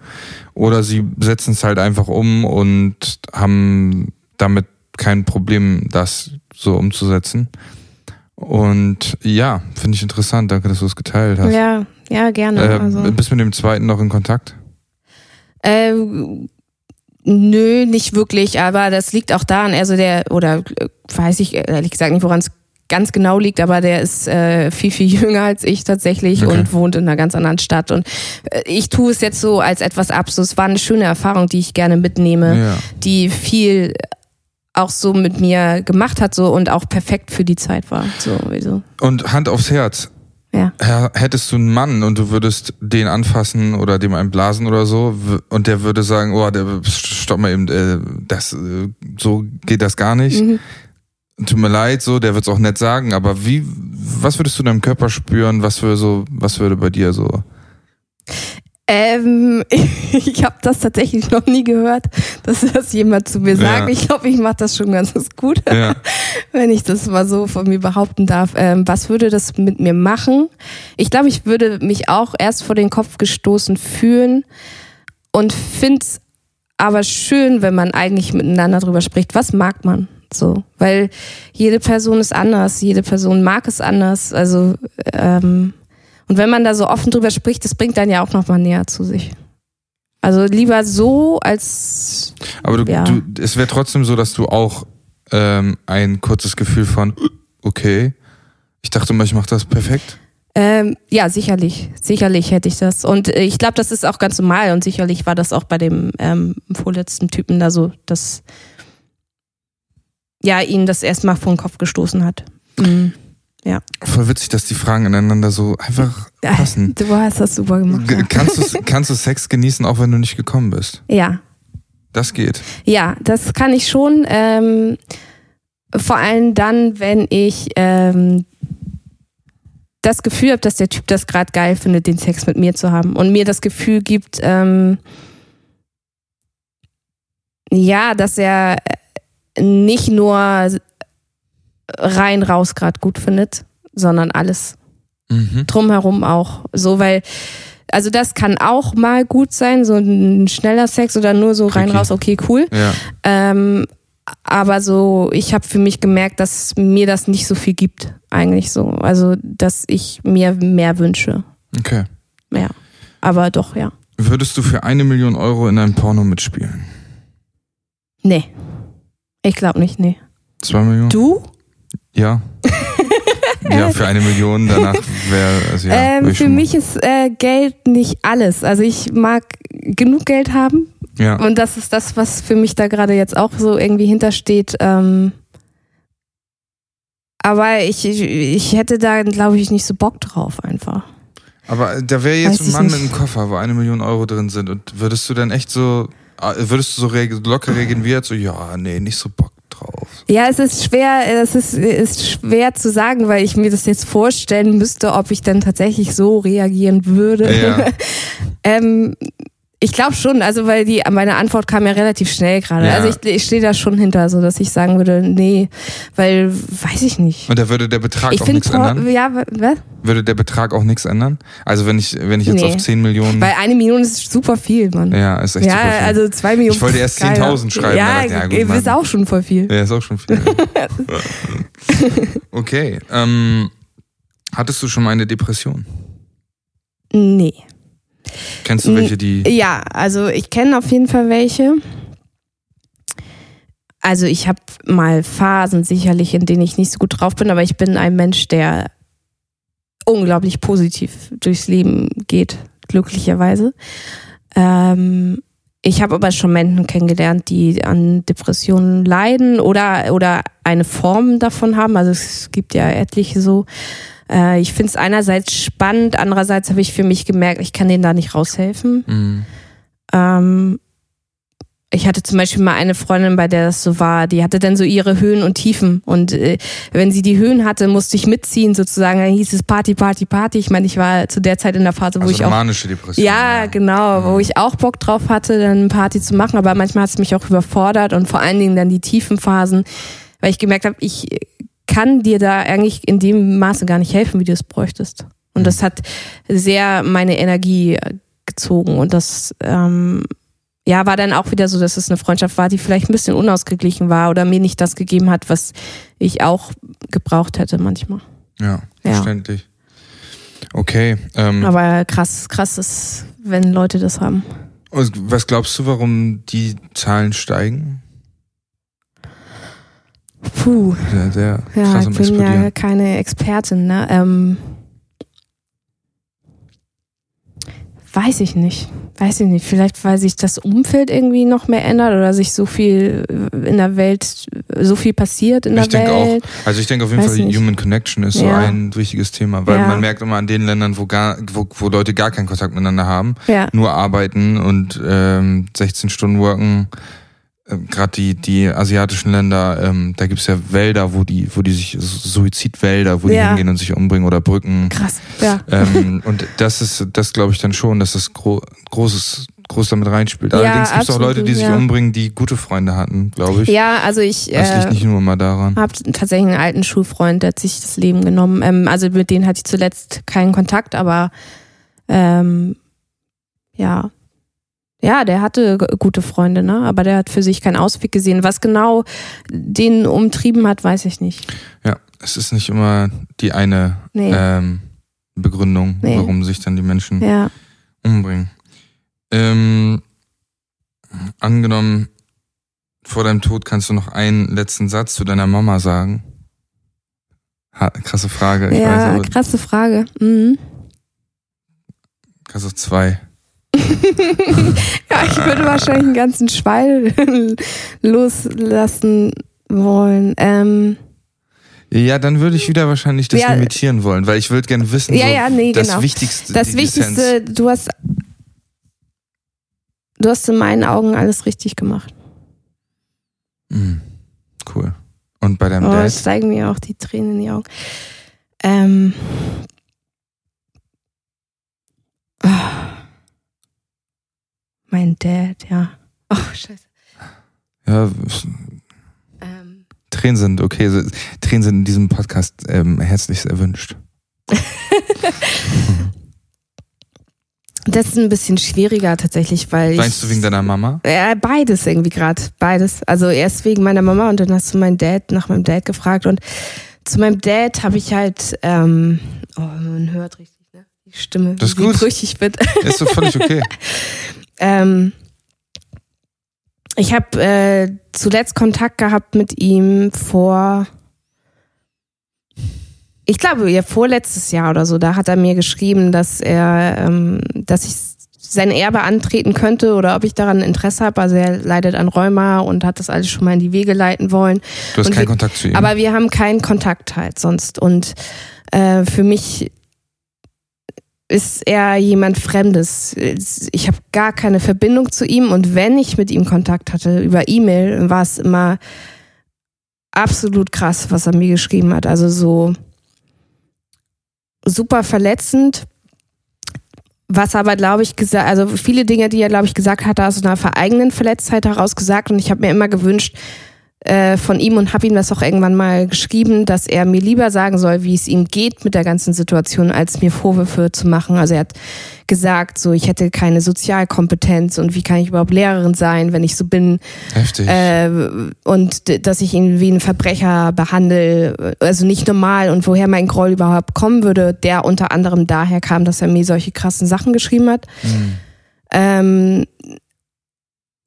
Oder sie setzen es halt einfach um und haben damit kein Problem, das so umzusetzen. Und ja, finde ich interessant. Danke, dass du es geteilt hast. Ja, ja, gerne. äh, also. Bist du mit dem zweiten noch in Kontakt? Äh, nö, nicht wirklich, aber das liegt auch daran, also der, oder äh, weiß ich ehrlich gesagt nicht, woran es ganz genau liegt, aber der ist äh, viel, viel jünger als ich tatsächlich Okay. und wohnt in einer ganz anderen Stadt. Und äh, ich tue es jetzt so als etwas ab. So, es war eine schöne Erfahrung, die ich gerne mitnehme, Ja. die viel auch so mit mir gemacht hat so und auch perfekt für die Zeit war. So, so. Und Hand aufs Herz. Ja. Hättest du einen Mann und du würdest den anfassen oder dem einen blasen oder so und der würde sagen, oh, der, stopp mal eben, äh, das, äh, so geht das gar nicht. Mhm. Tut mir leid, so, der wird's auch nett sagen, aber wie, was würdest du in deinem Körper spüren? Was würde so, was würde bei dir so? Ähm, ich habe das tatsächlich noch nie gehört, dass das jemand zu mir sagt. Ja. Ich glaube, ich mache das schon ganz gut, Ja, wenn ich das mal so von mir behaupten darf. Ähm, was würde das mit mir machen? Ich glaube, ich würde mich auch erst vor den Kopf gestoßen fühlen und find's aber schön, wenn man eigentlich miteinander drüber spricht. Was mag man? So, weil jede Person ist anders, jede Person mag es anders. Also ähm, und wenn man da so offen drüber spricht, das bringt dann ja auch noch mal näher zu sich. Also lieber so als aber du, Ja. du es wäre trotzdem so, dass du auch ähm, ein kurzes Gefühl von okay. Ich dachte immer, ich mache das perfekt. Ähm, ja, sicherlich. Sicherlich hätte ich das. Und äh, ich glaube, das ist auch ganz normal. Und sicherlich war das auch bei dem ähm, vorletzten Typen da so, dass ja, ihn das erstmal vor den Kopf gestoßen hat. Mhm. Ja. Voll witzig, dass die Fragen ineinander so einfach passen. Du hast das super gemacht. G kannst, du, kannst du Sex genießen, auch wenn du nicht gekommen bist? Ja. Das geht. Ja, das kann ich schon. Ähm, vor allem dann, wenn ich ähm, das Gefühl habe, dass der Typ das gerade geil findet, den Sex mit mir zu haben und mir das Gefühl gibt, ähm, ja, dass er nicht nur rein raus gerade gut findet, sondern alles mhm. drumherum auch. So, weil, also das kann auch mal gut sein, so ein schneller Sex oder nur so rein raus, okay, cool. Ja. Ähm, aber so, ich habe für mich gemerkt, dass mir das nicht so viel gibt, eigentlich so. Also, dass ich mir mehr wünsche. Okay. Ja. Aber doch, ja. Würdest du für eine Million Euro in einem Porno mitspielen? Nee. Ich glaube nicht, nee. Zwei Millionen? Du? Ja. ja, für eine Million danach wäre, also ja. Ähm, für mich ist äh, Geld nicht alles. Also ich mag genug Geld haben. Ja. Und das ist das, was für mich da gerade jetzt auch so irgendwie hintersteht. Ähm, aber ich, ich, ich hätte da, glaube ich, nicht so Bock drauf einfach. Aber da wäre jetzt Weiß ein Mann mit einem Koffer, wo eine Million Euro drin sind. Und würdest du dann echt so, äh, würdest du so locker reagieren wie jetzt so, ja, nee, nicht so Bock drauf. Ja, es ist schwer, es ist, ist schwer zu sagen, weil ich mir das jetzt vorstellen müsste, ob ich dann tatsächlich so reagieren würde. Ja. ähm, ich glaube schon, also weil die meine Antwort kam ja relativ schnell gerade. Ja. Also ich, ich stehe da schon hinter, so dass ich sagen würde, nee, weil weiß ich nicht. Und da würde der Betrag Ich auch nichts ändern? ja, wa- was? Würde der Betrag auch nichts ändern? Also wenn ich, wenn ich jetzt Nee. auf 10 Millionen. Weil eine Million ist super viel, Mann. ja, ist echt Ja, super viel. also zwei Millionen. Ich wollte erst geil. 10.000 schreiben, Ja, ja, gut, Mann. auch schon voll viel. Ja, ist auch schon viel. okay. Ähm, hattest du schon mal eine Depression? Nee. Kennst du welche, die. Ja, also ich kenne auf jeden Fall welche. Also ich habe mal Phasen sicherlich, in denen ich nicht so gut drauf bin, aber ich bin ein Mensch, der unglaublich positiv durchs Leben geht, glücklicherweise. Ähm, ich habe aber schon Menschen kennengelernt, die an Depressionen leiden oder, oder eine Form davon haben. Also es gibt ja etliche so. Äh, ich finde es einerseits spannend, andererseits habe ich für mich gemerkt, ich kann denen da nicht raushelfen. Mhm. Ähm, ich hatte zum Beispiel mal eine Freundin, bei der das so war, die hatte dann so ihre Höhen und Tiefen. Und äh, wenn sie die Höhen hatte, musste ich mitziehen sozusagen. Dann hieß es Party, Party, Party. Ich meine, ich war zu der Zeit in der Phase, wo Also ich auch manische Depression. ja, genau, wo ich auch Bock drauf hatte, dann Party zu machen, aber manchmal hat es mich auch überfordert und vor allen Dingen dann die tiefen Phasen, weil ich gemerkt habe, ich kann dir da eigentlich in dem Maße gar nicht helfen, wie du es bräuchtest. Und das hat sehr meine Energie äh, gezogen und das ähm, ja war dann auch wieder so, dass es eine Freundschaft war, die vielleicht ein bisschen unausgeglichen war oder mir nicht das gegeben hat, was ich auch gebraucht hätte manchmal. Ja, Ja. verständlich. Okay. Ähm, Aber krass, krass ist, wenn Leute das haben. und was glaubst du, warum die Zahlen steigen? Puh. Sehr, sehr Ja, krass ich bin Explodieren. ja keine Expertin, ne? Ähm, weiß ich nicht. Weiß ich nicht. Vielleicht, weil sich das Umfeld irgendwie noch mehr ändert oder sich so viel in der Welt, so viel passiert in ich der denke auch. Welt. Also ich denke auf jeden Weiß Fall, nicht. Human Connection ist so Ja. ein wichtiges Thema, weil Ja. man merkt immer an den Ländern, wo gar, wo, wo Leute gar keinen Kontakt miteinander haben, Ja. nur arbeiten und ähm, 16 Stunden worken. Ähm, Gerade die die asiatischen Länder, ähm, da gibt's ja Wälder, wo die wo die sich Suizidwälder, wo die Ja. hingehen und sich umbringen oder Brücken. Krass. Ja. ähm, und das ist, das glaube ich dann schon, dass das gro großes, groß damit reinspielt. Ja, Allerdings gibt es auch Leute, die sich ja. umbringen, die gute Freunde hatten, glaube ich. Ja, also ich Das liegt äh, nicht nur mal daran. habe tatsächlich einen alten Schulfreund, der hat sich das Leben genommen. Ähm, also mit denen hatte ich zuletzt keinen Kontakt, aber ähm, ja. Ja, der hatte gute Freunde, ne? Aber der hat für sich keinen Ausweg gesehen. Was genau den umtrieben hat, weiß ich nicht. Ja, es ist nicht immer die eine Nee. ähm, Begründung, Nee. warum sich dann die Menschen Ja. umbringen. Ähm, angenommen, vor deinem Tod kannst du noch einen letzten Satz zu deiner Mama sagen. Ha, krasse Frage. Ich ja, weiß, krasse Frage. Mhm. Kannst auch zwei. ja, ich würde wahrscheinlich einen ganzen Schwall loslassen wollen. Ähm, ja, dann würde ich wieder wahrscheinlich das Ja. limitieren wollen, weil ich würde gerne wissen, Ja, so, ja, nee, das genau. Wichtigste. das Wichtigste, Essenz. du hast, du hast in meinen Augen alles richtig gemacht. Mhm. Cool. Und bei deinem Oh, Dad? es steigen mir auch die Tränen in die Augen. Ähm. Ah. Mein Dad, ja. Oh, scheiße. Ja, Ähm. Tränen sind okay. Tränen sind in diesem Podcast ähm, herzlichst erwünscht. Das ist ein bisschen schwieriger tatsächlich, weil Weinst du wegen deiner Mama? Ja, beides irgendwie gerade. Beides. Also erst wegen meiner Mama und dann hast du meinen Dad nach meinem Dad gefragt. Und zu meinem Dad habe ich halt, ähm, oh, man hört richtig, ne? Die Stimme, Das ist wie gut. brüchig wird. Ist doch völlig okay. Ähm, ich habe äh, zuletzt Kontakt gehabt mit ihm vor, ich glaube, ja, vorletztes Jahr oder so. Da hat er mir geschrieben, dass er, ähm, dass ich sein Erbe antreten könnte oder ob ich daran Interesse habe. Also er leidet an Rheuma und hat das alles schon mal in die Wege leiten wollen. Du hast Und keinen wir- Kontakt zu ihm. Aber wir haben keinen Kontakt halt sonst. Und äh, für mich ist er jemand Fremdes. Ich habe gar keine Verbindung zu ihm und wenn ich mit ihm Kontakt hatte über E-Mail, war es immer absolut krass, was er mir geschrieben hat. Also so super verletzend. Was aber, glaube ich, gesagt, also viele Dinge, die er, glaube ich, gesagt hat, aus einer vereigenen Verletztheit heraus gesagt. Und ich habe mir immer gewünscht, äh, von ihm und habe ihm das auch irgendwann mal geschrieben, dass er mir lieber sagen soll, wie es ihm geht mit der ganzen Situation, als mir Vorwürfe zu machen. Also er hat gesagt, so ich hätte keine Sozialkompetenz und wie kann ich überhaupt Lehrerin sein, wenn ich so bin Heftig. äh, und dass ich ihn wie einen Verbrecher behandle, also nicht normal und woher mein Groll überhaupt kommen würde, der unter anderem daher kam, dass er mir solche krassen Sachen geschrieben hat. Mhm. Ähm,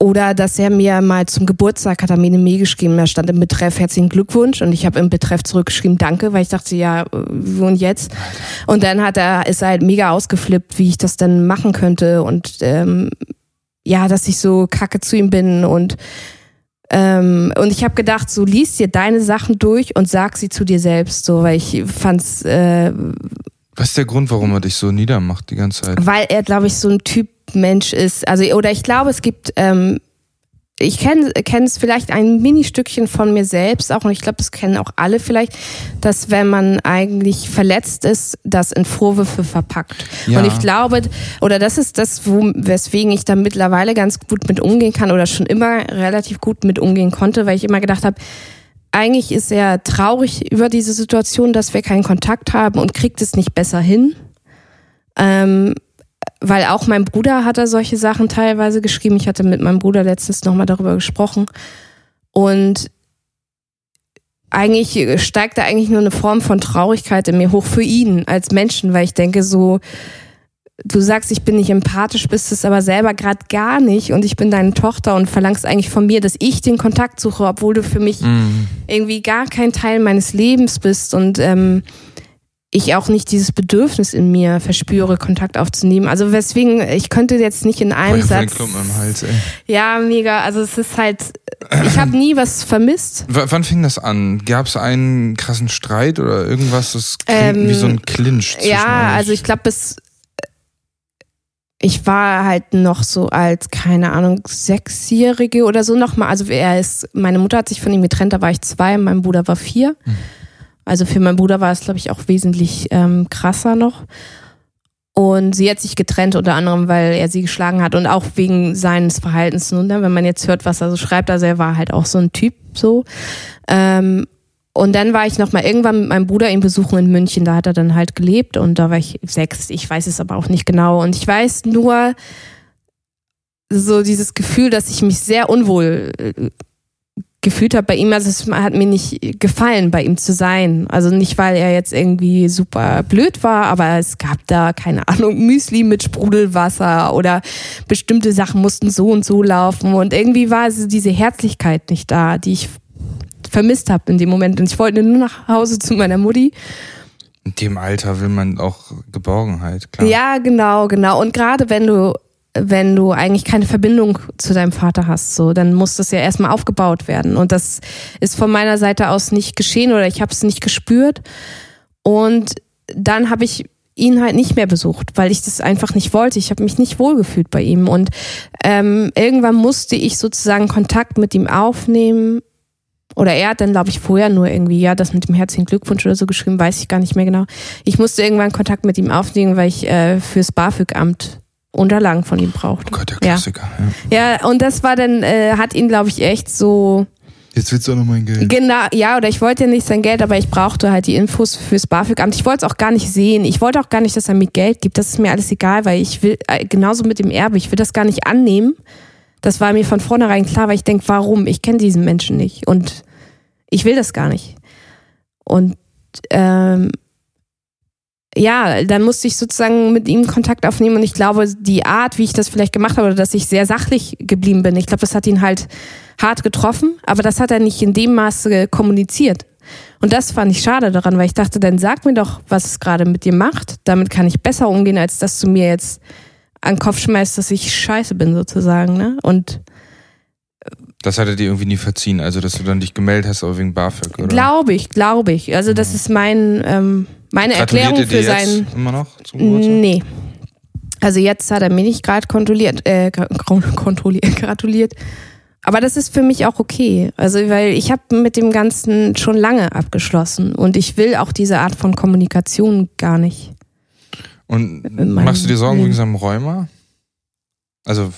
oder dass er mir mal zum Geburtstag hat er mir eine Mail geschrieben, da stand im Betreff. Herzlichen Glückwunsch. Und ich habe im Betreff zurückgeschrieben Danke, weil ich dachte, ja, äh, und jetzt? Und dann hat er, ist er halt mega ausgeflippt, wie ich das denn machen könnte. Und ähm, ja, dass ich so kacke zu ihm bin. Und ähm, und ich habe gedacht, so liest dir deine Sachen durch und sag sie zu dir selbst, so, weil ich fand's, äh, Was ist der Grund, warum er dich so niedermacht die ganze Zeit? weil er, glaube ich, so ein Typ Mensch ist. Also, oder ich glaube, es gibt, ähm, ich kenne kenn es vielleicht ein Ministückchen von mir selbst auch, und ich glaube, das kennen auch alle vielleicht, dass wenn man eigentlich verletzt ist, das in Vorwürfe verpackt. Ja. Und ich glaube, oder das ist das, wo, weswegen ich da mittlerweile ganz gut mit umgehen kann oder schon immer relativ gut mit umgehen konnte, weil ich immer gedacht habe, eigentlich ist er traurig über diese Situation, dass wir keinen Kontakt haben und kriegt es nicht besser hin. Ähm, weil auch mein Bruder hat da solche Sachen teilweise geschrieben. Ich hatte mit meinem Bruder letztens nochmal darüber gesprochen. Und eigentlich steigt da eigentlich nur eine Form von Traurigkeit in mir hoch für ihn als Menschen, weil ich denke so, du sagst, ich bin nicht empathisch, bist es aber selber gerade gar nicht und ich bin deine Tochter und verlangst eigentlich von mir, dass ich den Kontakt suche, obwohl du für mich Mhm. irgendwie gar kein Teil meines Lebens bist und ähm, ich auch nicht dieses Bedürfnis in mir verspüre, Kontakt aufzunehmen. Also weswegen, ich könnte jetzt nicht in einem ich Satz. Klumpen im Hals, ey. Ja, mega. Also es ist halt, ich habe nie was vermisst. W wann fing das an? Gab es einen krassen Streit oder irgendwas? Das klingt Ähm, wie so ein Clinch. zwischen Ja, euch. also ich glaube, bis ich war halt noch so als, keine Ahnung, Sechsjährige oder so nochmal. Also er ist, meine Mutter hat sich von ihm getrennt, da war ich zwei, mein Bruder war vier. Also für meinen Bruder war es, glaube ich, auch wesentlich ähm, krasser noch. Und sie hat sich getrennt, unter anderem, weil er sie geschlagen hat und auch wegen seines Verhaltens. Und wenn man jetzt hört, was er so schreibt, also er war halt auch so ein Typ so. Ähm, und dann war ich noch mal irgendwann mit meinem Bruder ihn besuchen in München. Da hat er dann halt gelebt und da war ich sechs. Ich weiß es aber auch nicht genau. Und ich weiß nur so dieses Gefühl, dass ich mich sehr unwohl äh, gefühlt habe bei ihm. Also es hat mir nicht gefallen, bei ihm zu sein. Also nicht, weil er jetzt irgendwie super blöd war, aber es gab da, keine Ahnung, Müsli mit Sprudelwasser oder bestimmte Sachen mussten so und so laufen. Und irgendwie war so diese Herzlichkeit nicht da, die ich vermisst habe in dem Moment. Und ich wollte nur nach Hause zu meiner Mutti. In dem Alter will man auch Geborgenheit, klar. Ja, genau, genau. Und gerade wenn du wenn du eigentlich keine Verbindung zu deinem Vater hast, so, dann muss das ja erstmal aufgebaut werden. Und das ist von meiner Seite aus nicht geschehen oder ich habe es nicht gespürt. Und dann habe ich ihn halt nicht mehr besucht, weil ich das einfach nicht wollte. Ich habe mich nicht wohlgefühlt bei ihm. Und ähm, irgendwann musste ich sozusagen Kontakt mit ihm aufnehmen. Oder er hat dann, glaube ich, vorher nur irgendwie, ja, das mit dem herzlichen Glückwunsch oder so geschrieben, weiß ich gar nicht mehr genau. Ich musste irgendwann Kontakt mit ihm aufnehmen, weil ich äh, fürs BAföG-Amt Unterlagen von ihm brauchte. Oh Gott, der Klassiker. Ja, ja und das war dann, äh, hat ihn, glaube ich, echt so Jetzt willst du auch noch mein Geld. Genau, ja, oder ich wollte ja nicht sein Geld, aber ich brauchte halt die Infos fürs BAföG-Amt. Ich wollte es auch gar nicht sehen. Ich wollte auch gar nicht, dass er mir Geld gibt. Das ist mir alles egal, weil ich will, äh, genauso mit dem Erbe, ich will das gar nicht annehmen. Das war mir von vornherein klar, weil ich denke, warum? Ich kenne diesen Menschen nicht und ich will das gar nicht. Und ähm, ja, dann musste ich sozusagen mit ihm Kontakt aufnehmen und ich glaube, die Art, wie ich das vielleicht gemacht habe, oder dass ich sehr sachlich geblieben bin, ich glaube, das hat ihn halt hart getroffen, aber das hat er nicht in dem Maße kommuniziert. Und das fand ich schade daran, weil ich dachte, dann sag mir doch, was es gerade mit dir macht. Damit kann ich besser umgehen, als dass du mir jetzt an den Kopf schmeißt, dass ich scheiße bin, sozusagen. Ne? Und das hat er dir irgendwie nie verziehen, also dass du dann dich gemeldet hast, aber wegen BAföG, oder? Glaube ich, glaube ich. Also das mhm. ist mein, ähm, meine Erklärung für dir sein. Jetzt immer noch zum Nee. Also jetzt hat er mich nicht gerade kontrolliert, äh, kontrolliert, gratuliert. Aber das ist für mich auch okay. Also, weil ich habe mit dem Ganzen schon lange abgeschlossen und ich will auch diese Art von Kommunikation gar nicht. Und machst du dir Sorgen wegen seinem Rheuma? Also.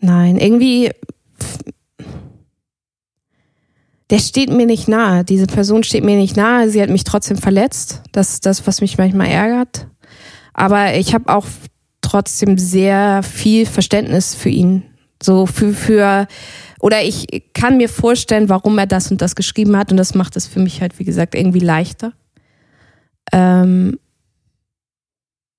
Nein, irgendwie. Der steht mir nicht nahe. Diese Person steht mir nicht nahe. Sie hat mich trotzdem verletzt. Das ist das, was mich manchmal ärgert. Aber ich habe auch trotzdem sehr viel Verständnis für ihn. So für, für, oder ich kann mir vorstellen, warum er das und das geschrieben hat und das macht es für mich halt, wie gesagt, irgendwie leichter. Ähm,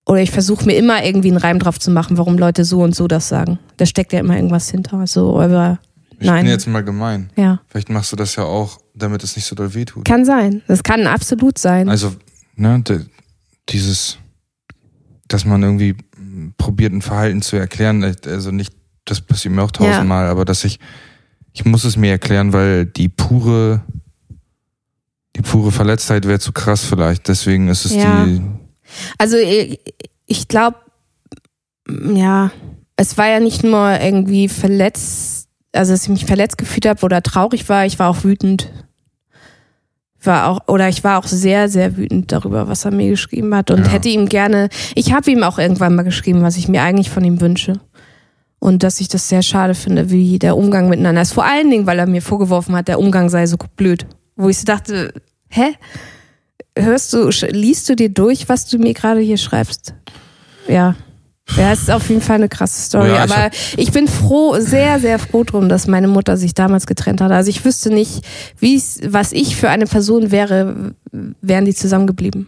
oder ich versuche mir immer irgendwie einen Reim drauf zu machen, warum Leute so und so das sagen. Da steckt ja immer irgendwas hinter. Also, aber ich nein. bin jetzt mal gemein. Ja. Vielleicht machst du das ja auch, damit es nicht so doll wehtut. Kann sein. Das kann absolut sein. Also, ne, dieses, dass man irgendwie probiert, ein Verhalten zu erklären. Also nicht, das passiert mir auch tausendmal, ja. aber dass ich, ich muss es mir erklären, weil die pure, die pure Verletztheit wäre zu krass vielleicht. Deswegen ist es ja. die. Also ich, ich glaube, ja, es war ja nicht nur irgendwie verletzt, also dass ich mich verletzt gefühlt habe oder traurig war, ich war auch wütend war auch oder ich war auch sehr sehr wütend darüber, was er mir geschrieben hat und ja. hätte ihm gerne, ich habe ihm auch irgendwann mal geschrieben, was ich mir eigentlich von ihm wünsche. Und dass ich das sehr schade finde, wie der Umgang miteinander ist. Vor allen Dingen, weil er mir vorgeworfen hat, der Umgang sei so blöd. Wo ich so dachte, hä? Hörst du, liest du dir durch, was du mir gerade hier schreibst? Ja. Ja, es ist auf jeden Fall eine krasse Story. Ja, aber ich, ich, bin froh, sehr, sehr froh drum, dass meine Mutter sich damals getrennt hat. Also ich wüsste nicht, wie was ich für eine Person wäre, wären die zusammengeblieben.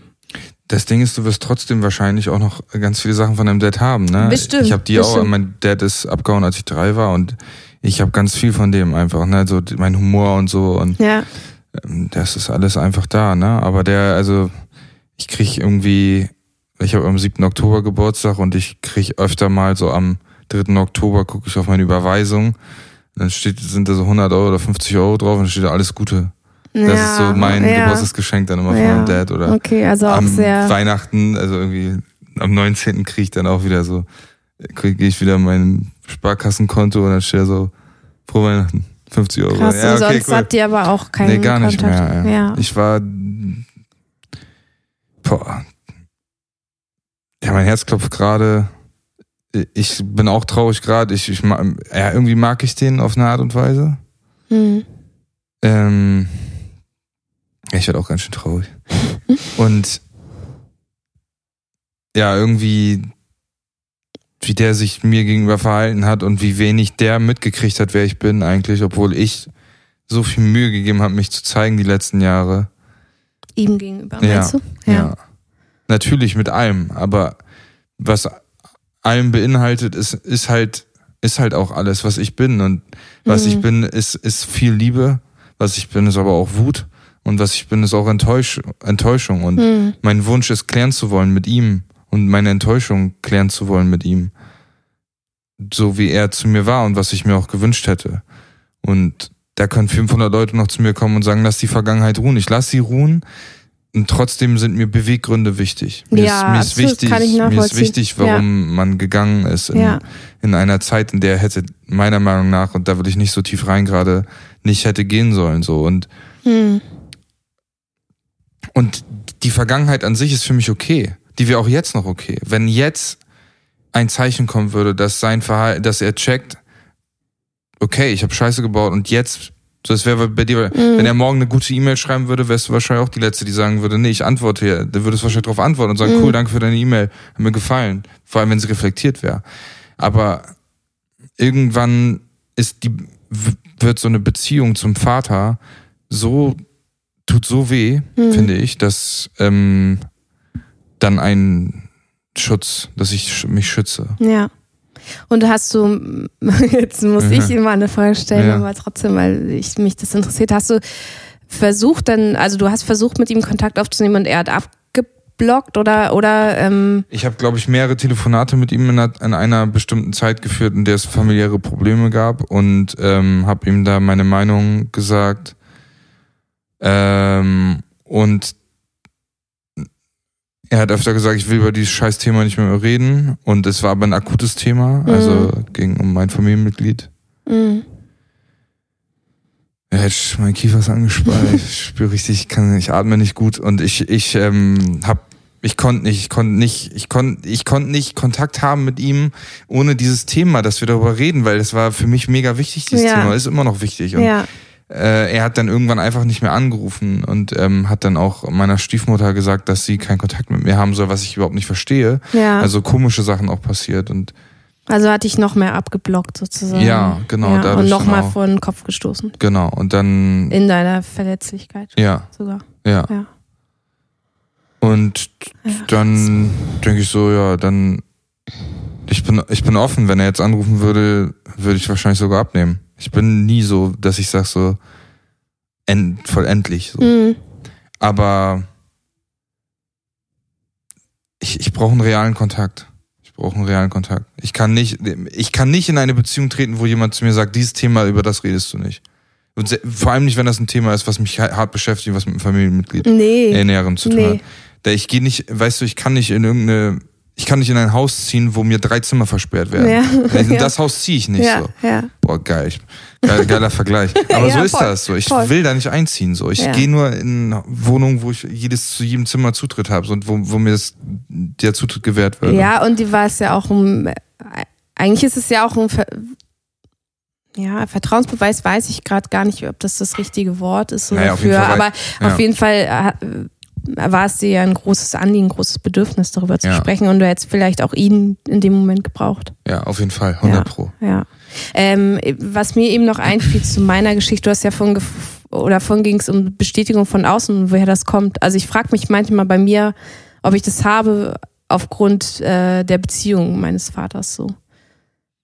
Das Ding ist, du wirst trotzdem wahrscheinlich auch noch ganz viele Sachen von deinem Dad haben, ne? Bestimmt. Ich habe die bestimmt. auch, mein Dad ist abgehauen, als ich drei war und ich habe ganz viel von dem einfach, ne? So mein Humor und so und ja. Ähm, das ist alles einfach da, ne? Aber der, also ich krieg irgendwie ich habe am 7. Oktober Geburtstag und ich kriege öfter mal so am 3. Oktober gucke ich auf meine Überweisung. Dann steht, sind da so 100 Euro oder 50 Euro drauf und dann steht da alles Gute. Das ja, ist so mein ja. Geburtstagsgeschenk dann immer von ja. meinem Dad oder okay, also auch am sehr Weihnachten, also irgendwie am 19. kriege ich dann auch wieder so, kriege ich wieder mein Sparkassenkonto und dann steht da so, frohe Weihnachten, 50 Euro. Krass, ja, okay, sonst cool. habt ihr aber auch keinen Nee, gar nicht Kontakt. mehr. Ja. Ich war, boah, ja, mein Herz klopft gerade. Ich bin auch traurig gerade. Ich, ich, ja, irgendwie mag ich den auf eine Art und Weise. Mhm. Ähm, ich werde auch ganz schön traurig. und ja, irgendwie, wie der sich mir gegenüber verhalten hat und wie wenig der mitgekriegt hat, wer ich bin eigentlich, obwohl ich so viel Mühe gegeben habe, mich zu zeigen die letzten Jahre. Ihm gegenüber, meinst ja, du? Ja. ja. Natürlich mit allem, aber was allem beinhaltet, ist, ist halt ist halt auch alles, was ich bin. Und was mhm. ich bin, ist, ist viel Liebe. Was ich bin, ist aber auch Wut. Und was ich bin, ist auch Enttäusch Enttäuschung. Und mhm. mein Wunsch ist, klären zu wollen mit ihm. Und meine Enttäuschung klären zu wollen mit ihm. So wie er zu mir war und was ich mir auch gewünscht hätte. Und da können 500 Leute noch zu mir kommen und sagen, lass die Vergangenheit ruhen. Ich lass sie ruhen. Und trotzdem sind mir Beweggründe wichtig. Mir, ja, ist, mir ist wichtig, mir ist wichtig, warum ja. man gegangen ist in, ja. in einer Zeit, in der hätte meiner Meinung nach und da will ich nicht so tief rein gerade nicht hätte gehen sollen so und hm. und die Vergangenheit an sich ist für mich okay, die wäre auch jetzt noch okay. Wenn jetzt ein Zeichen kommen würde, dass sein Verhalten, dass er checkt, okay, ich habe Scheiße gebaut und jetzt so, das wäre bei dir, mhm. wenn er morgen eine gute E-Mail schreiben würde, wärst du wahrscheinlich auch die Letzte, die sagen würde, nee, ich antworte hier. Der würde es wahrscheinlich darauf antworten und sagen, mhm. cool, danke für deine E-Mail, hat mir gefallen. Vor allem, wenn sie reflektiert wäre. Aber irgendwann ist die, wird so eine Beziehung zum Vater so, tut so weh, mhm. finde ich, dass ähm, dann ein Schutz, dass ich mich schütze. Ja. Und hast du, jetzt muss mhm. ich immer eine Frage stellen, ja. aber trotzdem, weil ich, mich das interessiert, hast du versucht dann, also du hast versucht mit ihm Kontakt aufzunehmen und er hat abgeblockt oder oder ähm Ich habe, glaube ich, mehrere Telefonate mit ihm in einer, in einer, bestimmten Zeit geführt, in der es familiäre Probleme gab und ähm, habe ihm da meine Meinung gesagt. Ähm, und er hat öfter gesagt, ich will über dieses scheiß Thema nicht mehr reden. Und es war aber ein akutes Thema. Also mhm. ging um mein Familienmitglied. Mhm. Ja, jetzt mein Kiefer ist angespannt. ich spüre richtig, ich kann, ich atme nicht gut und ich, ich ähm, hab, ich konnte nicht, ich konnte nicht, ich konnte, ich konnte nicht Kontakt haben mit ihm ohne dieses Thema, dass wir darüber reden, weil das war für mich mega wichtig. Dieses ja. Thema ist immer noch wichtig. Und ja äh, er hat dann irgendwann einfach nicht mehr angerufen und ähm, hat dann auch meiner Stiefmutter gesagt, dass sie keinen Kontakt mit mir haben soll, was ich überhaupt nicht verstehe. Ja. Also komische Sachen auch passiert und also hatte ich noch mehr abgeblockt sozusagen. Ja, genau. Ja, und nochmal vor den Kopf gestoßen. Genau. Und dann. In deiner Verletzlichkeit. Ja. Sogar. Ja. ja. Und ja, dann denke ich so, ja, dann ich bin, ich bin offen. Wenn er jetzt anrufen würde, würde ich wahrscheinlich sogar abnehmen. Ich bin nie so, dass ich sage so end, voll endlich. So. Mhm. Aber ich, ich brauche einen realen Kontakt. Ich brauche einen realen Kontakt. Ich kann nicht, ich kann nicht in eine Beziehung treten, wo jemand zu mir sagt, dieses Thema, über das redest du nicht. Und vor allem nicht, wenn das ein Thema ist, was mich hart beschäftigt, was mit einem Familienmitglied nee. äh, näherem zu tun nee. hat. Ich gehe nicht, weißt du, ich kann nicht in irgendeine ich kann nicht in ein Haus ziehen, wo mir drei Zimmer versperrt werden. Ja. In das Haus ziehe ich nicht ja, so. Ja. Boah, geil. Geil, geiler Vergleich. Aber ja, so ist voll, das so. Ich voll. will da nicht einziehen. So. Ich ja. gehe nur in Wohnungen, wo ich jedes zu jedem Zimmer Zutritt habe und wo, wo mir das, der Zutritt gewährt wird. Ja, und die war es ja auch um. Eigentlich ist es ja auch ein Ver ja, Vertrauensbeweis weiß ich gerade gar nicht, ob das das richtige Wort ist so naja, dafür. Auf aber auf jeden Fall äh, war es dir ja ein großes Anliegen, ein großes Bedürfnis, darüber zu ja. sprechen und du hättest vielleicht auch ihn in dem Moment gebraucht. Ja, auf jeden Fall, 100 ja, Pro. Ja. Ähm, was mir eben noch einfiel zu meiner Geschichte, du hast ja von oder von ging es um Bestätigung von außen und woher das kommt. Also ich frage mich manchmal bei mir, ob ich das habe aufgrund äh, der Beziehung meines Vaters so.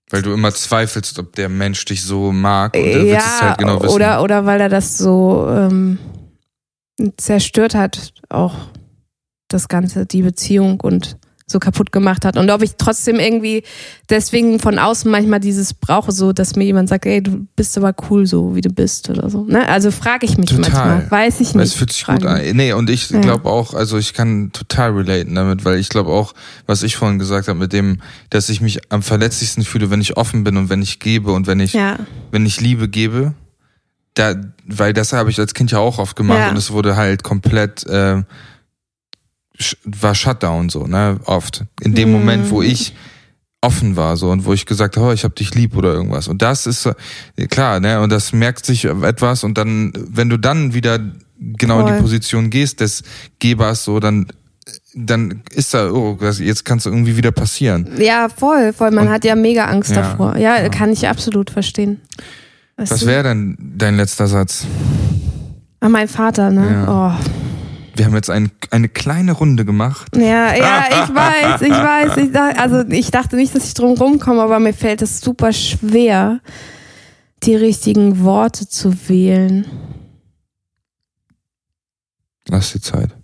Weil du immer zweifelst, ob der Mensch dich so mag und ja, wird es halt genau wissen. Oder, oder weil er das so ähm, zerstört hat, auch das Ganze, die Beziehung und so kaputt gemacht hat. Und ob ich trotzdem irgendwie deswegen von außen manchmal dieses brauche, so dass mir jemand sagt, ey, du bist aber cool so, wie du bist oder so. Ne? Also frage ich mich total. manchmal. Weiß ich nicht. Es fühlt sich gut an. Nee, und ich ja. glaube auch, also ich kann total relaten damit, weil ich glaube auch, was ich vorhin gesagt habe, mit dem, dass ich mich am verletzlichsten fühle, wenn ich offen bin und wenn ich gebe und wenn ich, ja. wenn ich Liebe gebe da, weil das habe ich als Kind ja auch oft gemacht ja. und es wurde halt komplett äh, war Shutdown so, ne, oft. In dem mhm. Moment, wo ich offen war so und wo ich gesagt habe, oh, ich habe dich lieb oder irgendwas. Und das ist klar, ne, und das merkt sich etwas und dann wenn du dann wieder genau Voll. in die Position gehst des Gebers so, dann dann ist da, oh, jetzt kann es irgendwie wieder passieren. Ja, voll, voll. Man und, hat ja mega Angst ja, davor. Ja, ja, kann ich absolut verstehen. Was, Was wäre denn dein letzter Satz? Ah, mein Vater, ne? Ja. Oh. Wir haben jetzt ein, eine kleine Runde gemacht. Ja, ja, ich weiß, ich weiß. Ich dachte, also ich dachte nicht, dass ich drum rumkomme, aber mir fällt es super schwer, die richtigen Worte zu wählen. Lass die Zeit.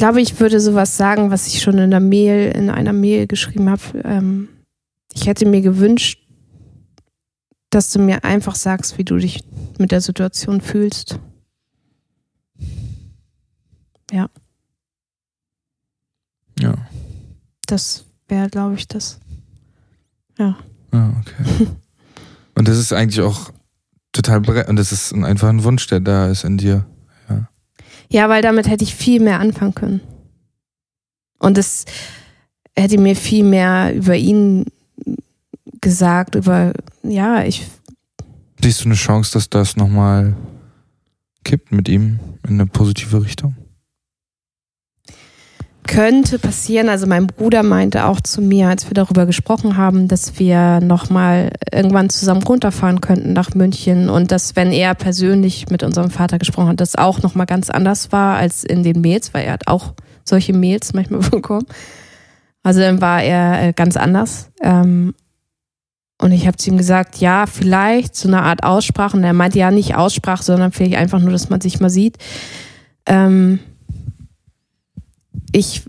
Glaube, ich würde sowas sagen, was ich schon in der Mail, in einer Mail geschrieben habe. Ähm, ich hätte mir gewünscht, dass du mir einfach sagst, wie du dich mit der Situation fühlst. Ja. Ja. Das wäre, glaube ich, das. Ja. Ah, okay. Und das ist eigentlich auch total und das ist einfach ein Wunsch, der da ist in dir. Ja. Weil damit hätte ich viel mehr anfangen können. Und es hätte mir viel mehr über ihn gesagt, über, ja, ich. Siehst du eine Chance, dass das nochmal kippt mit ihm in eine positive Richtung? Könnte passieren. Also mein Bruder meinte auch zu mir, als wir darüber gesprochen haben, dass wir nochmal irgendwann zusammen runterfahren könnten nach München und dass, wenn er persönlich mit unserem Vater gesprochen hat, das auch nochmal ganz anders war als in den Mails, weil er hat auch solche Mails manchmal bekommen. Also dann war er äh, ganz anders. Ähm, und ich habe zu ihm gesagt, ja, vielleicht so eine Art Aussprache. Und er meinte ja nicht Aussprache, sondern vielleicht einfach nur, dass man sich mal sieht. Ähm, ich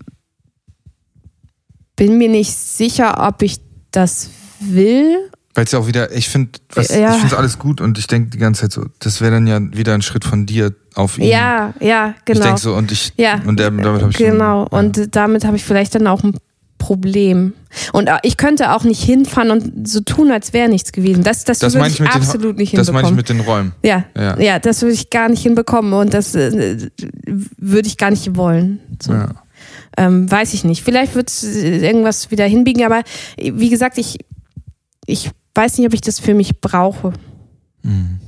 bin mir nicht sicher, ob ich das will. Weil es ja auch wieder, ich finde, Ja. ich finde alles gut und ich denke die ganze Zeit so, das wäre dann ja wieder ein Schritt von dir auf ihn. Ja, ja, Ich genau. denke so und ich Ja. und damit habe ich genau. schon, Und damit habe ich vielleicht dann auch ein Problem. Und ich könnte auch nicht hinfahren und so tun, als wäre nichts gewesen. Das, das, Das würde ich ich mit den- absolut nicht das meine ich hinbekommen. mit den Räumen. ja, Ja. ja, das würde ich gar nicht hinbekommen und das äh, würde ich gar nicht wollen. So. Ja. Ähm, weiß ich nicht. Vielleicht wird es irgendwas wieder hinbiegen, aber äh, wie gesagt, ich, ich weiß nicht, ob ich das für mich brauche. Mhm.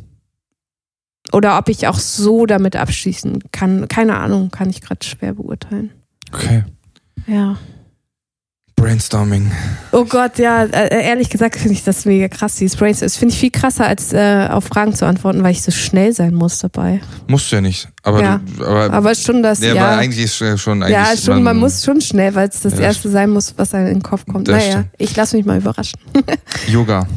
Oder ob ich auch so damit abschließen kann. Keine Ahnung, kann ich gerade schwer beurteilen. Okay. Ja. Brainstorming. Oh Gott, ja, äh, ehrlich gesagt finde ich das mega krass, dieses Brainstorm. Das finde ich viel krasser, als äh, auf Fragen zu antworten, weil ich so schnell sein muss dabei. Musst du ja nicht. Aber, Ja. du, aber, Aber schon das, ja, ja. eigentlich ist schon eigentlich. ja, schon, man, muss schon schnell, weil es das Ja, Erste sein muss, was einem in den Kopf kommt. Naja, stimmt. ich lasse mich mal überraschen. Yoga.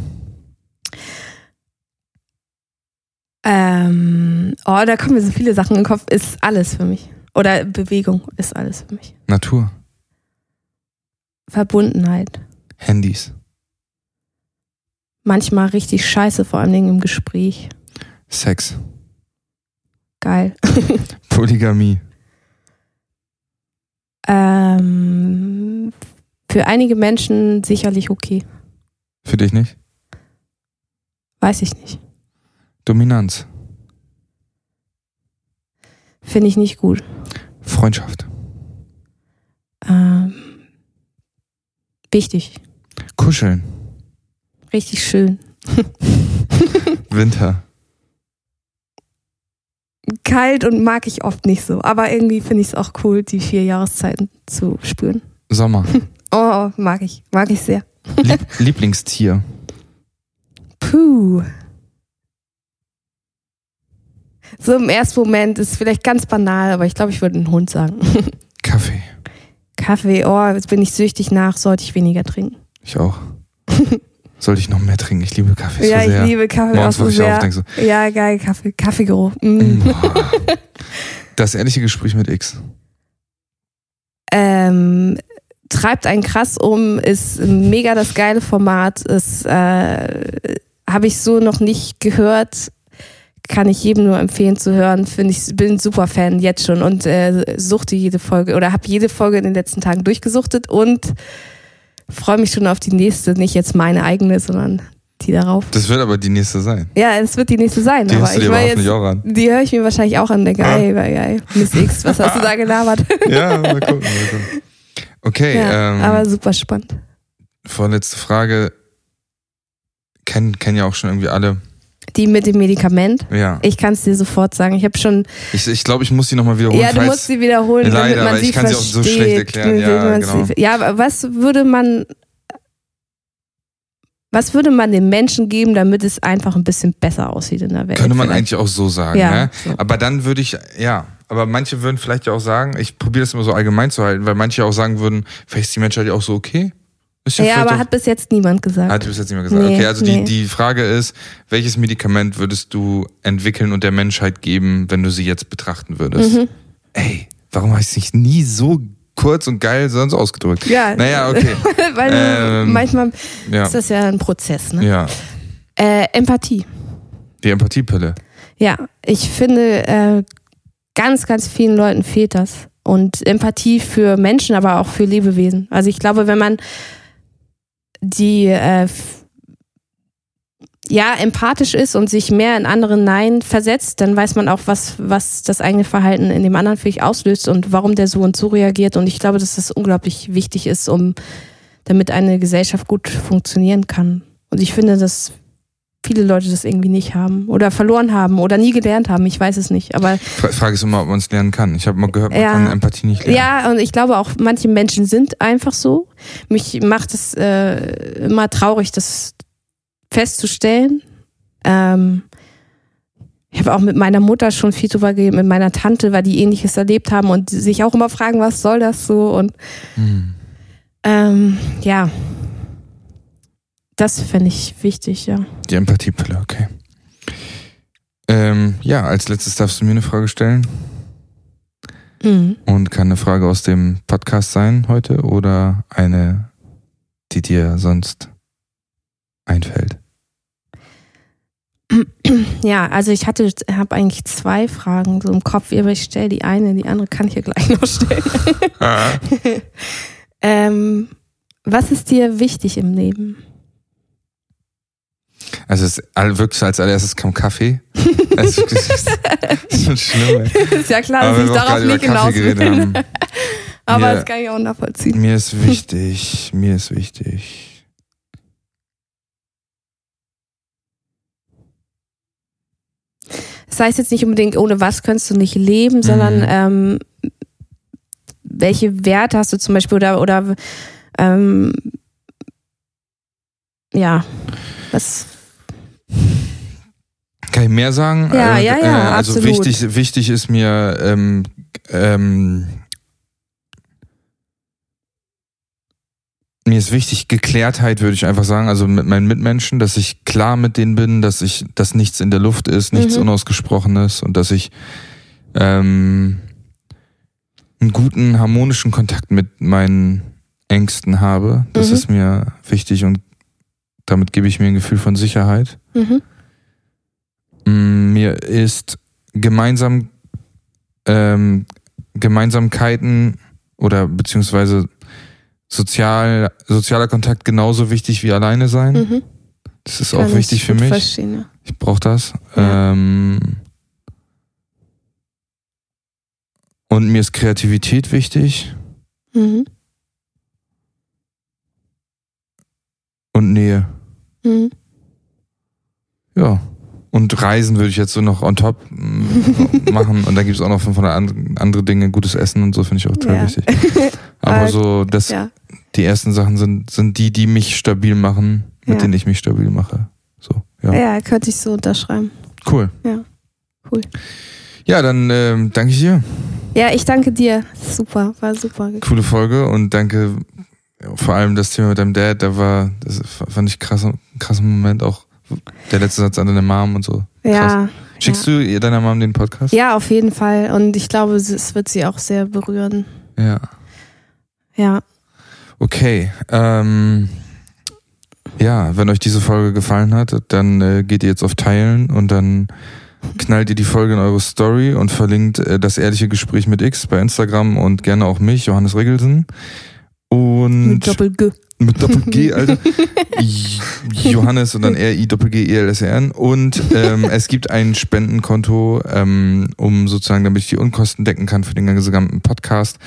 Ähm, oh, da kommen mir so viele Sachen in den Kopf. Ist alles für mich. Oder Bewegung ist alles für mich. Natur. Verbundenheit. Handys. Manchmal richtig scheiße, vor allen Dingen im Gespräch. Sex. Geil. Polygamie. Ähm, für einige Menschen sicherlich okay. Für dich nicht? Weiß ich nicht. Dominanz. Finde ich nicht gut. Freundschaft. Ähm, wichtig. Kuscheln. Richtig schön. Winter. Kalt und mag ich oft nicht so. Aber irgendwie finde ich es auch cool, die vier Jahreszeiten zu spüren. Sommer. Oh, mag ich. Mag ich sehr. Lieb Lieblingstier. Puh. So im ersten Moment ist vielleicht ganz banal, aber ich glaube, ich würde einen Hund sagen. Kaffee. Kaffee, oh, jetzt bin ich süchtig nach, sollte ich weniger trinken. Ich auch. Sollte ich noch mehr trinken? Ich liebe Kaffee ja, so sehr. ich liebe Kaffee auch Morgens so ich auf sehr. denke so, Ja, geil, Kaffee, Kaffeegeruch. Mm. mm. Das ehrliche Gespräch mit X. Ähm, treibt einen krass um, ist mega das geile Format, ist äh, habe ich so noch nicht gehört. Kann ich jedem nur empfehlen zu hören. Finde ich, bin ein super Fan jetzt schon und äh, suchte jede Folge oder habe jede Folge in den letzten Tagen durchgesuchtet und freue mich schon auf die nächste. Nicht jetzt meine eigene, sondern die darauf. Das wird aber die nächste sein. Ja, es wird die nächste sein. Die aber du ich dir war aber jetzt, hoffentlich auch an. die höre ich mir wahrscheinlich auch an. Denke, geil, geil. Miss X, was hast du da gelabert? Ja, mal gucken. Mal gucken. Okay, ja, ähm, aber super spannend. vorletzte Frage. Kennen, kennen ja auch schon irgendwie alle. Die mit dem Medikament. Ja. Ich kann es dir sofort sagen. Ich habe schon. Ich, ich glaube, ich muss die nochmal wiederholen. ja, du musst sie wiederholen, Leider, damit man sie ich kann sie auch versteht. so schlecht erklären. Ja, genau. sie, ja, aber was würde man Was würde man den Menschen geben, damit es einfach ein bisschen besser aussieht in der Welt? Könnte man vielleicht? eigentlich auch so sagen, Ja, ne? so. Aber dann würde ich, ja, aber manche würden vielleicht ja auch sagen, ich probiere das immer so allgemein zu halten, weil manche auch sagen würden, vielleicht ist die Menschheit ja auch so okay. Ja, vielleicht aber hat bis jetzt niemand gesagt. Hat bis jetzt mehr gesagt. Nee, okay, also nee. die, die Frage ist, welches Medikament würdest du entwickeln und der Menschheit geben, wenn du sie jetzt betrachten würdest? Mhm. Ey, warum habe ich es nicht nie so kurz und geil sonst ausgedrückt? Ja. Naja, okay. Weil Ähm, manchmal Ja. ist das ja ein Prozess. Ne? ja. Äh, Empathie. Die Empathiepille. Ja, ich finde, äh, ganz, ganz vielen Leuten fehlt das. Und Empathie für Menschen, aber auch für Lebewesen. Also ich glaube, wenn man die äh, ja empathisch ist und sich mehr in anderen Nein versetzt, dann weiß man auch, was, was das eigene Verhalten in dem anderen vielleicht auslöst und warum der so und so reagiert. Und ich glaube, dass das unglaublich wichtig ist, um damit eine Gesellschaft gut funktionieren kann. Und ich finde, dass viele Leute das irgendwie nicht haben oder verloren haben oder nie gelernt haben. Ich weiß es nicht. Aber Fra- Frage ist immer, ob man es lernen kann. Ich habe mal gehört, man Ja. kann Empathie nicht lernen. ja, und ich glaube auch, manche Menschen sind einfach so. Mich macht es äh, immer traurig, das festzustellen. Ähm, ich habe auch mit meiner Mutter schon viel drüber geredet, mit meiner Tante, weil die ähnliches erlebt haben und sich auch immer fragen, was soll das so? Und Hm. ähm, ja, das fände ich wichtig, ja. Die Empathiepille, okay. Ähm, ja, als letztes darfst du mir eine Frage stellen. Mhm. Und kann eine Frage aus dem Podcast sein heute oder eine, die dir sonst einfällt? Ja, also ich hatte, habe eigentlich zwei Fragen so im Kopf, aber ich stelle die eine, die andere kann ich ja gleich noch stellen. ähm, was ist dir wichtig im Leben? Also es wirklich als allererstes kam Kaffee. Das ist, das ist schon schlimm. Ey. ist ja klar, Aber dass ich darauf nicht hinaus will. Aber mir- das kann ich auch nachvollziehen. Mir ist wichtig, mir ist wichtig. Das heißt jetzt nicht unbedingt, ohne was könntest du nicht leben, sondern Mhm. ähm, welche Werte hast du zum Beispiel oder, oder ähm, ja, was, Kann ich mehr sagen? Ja, Äh, ja, ja, äh, Also absolut. wichtig, wichtig ist mir ähm, ähm, mir ist wichtig Geklärtheit, würde ich einfach sagen. Also mit meinen Mitmenschen, dass ich klar mit denen bin, dass ich, dass nichts in der Luft ist, nichts Mhm. unausgesprochenes und dass ich ähm, einen guten harmonischen Kontakt mit meinen Ängsten habe. Das Mhm. ist mir wichtig und damit gebe ich mir ein Gefühl von Sicherheit. Mhm. Mir ist gemeinsam ähm, Gemeinsamkeiten oder beziehungsweise sozial, sozialer Kontakt genauso wichtig wie alleine sein. Mhm. Das ist Kann auch ich wichtig für mich. Verstehen, ja. Ich brauche das. Ja. Ähm, und mir ist Kreativität wichtig Mhm. und Nähe. Mhm. Ja. Und Reisen würde ich jetzt so noch on top mm, machen. Und da gibt es auch noch 500 and- andere Dinge. Gutes Essen und so finde ich auch total Ja. wichtig. Aber Äh, so, das, Ja. die ersten Sachen sind, sind die, die mich stabil machen, mit Ja. denen ich mich stabil mache. So, ja. ja, könnte ich so unterschreiben. Cool. Ja. Cool. Ja, dann ähm, danke ich dir. Ja, ich danke dir. Super, war super. Coole Folge und danke vor allem das Thema mit deinem Dad, da war, das fand ich krass, ein krasser Moment auch. Der letzte Satz an deine Mom und so. Ja, Schickst du ihr deiner Mom den Podcast? ja, auf jeden Fall. Und ich glaube, es- wird sie auch sehr berühren. Ja. Ja. Okay. Ähm, ja, wenn euch diese Folge gefallen hat, dann äh, geht ihr jetzt auf Teilen und dann knallt ihr die Folge in eure Story und verlinkt äh, das ehrliche Gespräch mit X bei Instagram und gerne auch mich, Johannes Regelsen. Und Mit Doppel-G. Mit Doppel-G, Alter. Johannes und dann R-I Doppel-G-E-L-S-E-N. Und ähm, es gibt ein Spendenkonto, ähm, um sozusagen, damit ich die Unkosten decken kann für den gesamten Podcast.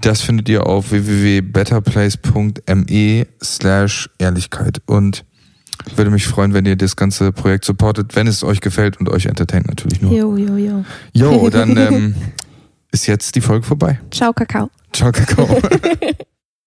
Das findet ihr auf www.betterplace.me slash Ehrlichkeit. Und würde mich freuen, wenn ihr das ganze Projekt supportet, wenn es euch gefällt und euch entertaint natürlich nur. Jo, jo, jo. Jo, dann ähm, ist jetzt die Folge vorbei. Ciao, Kakao. Ciao, Kakao.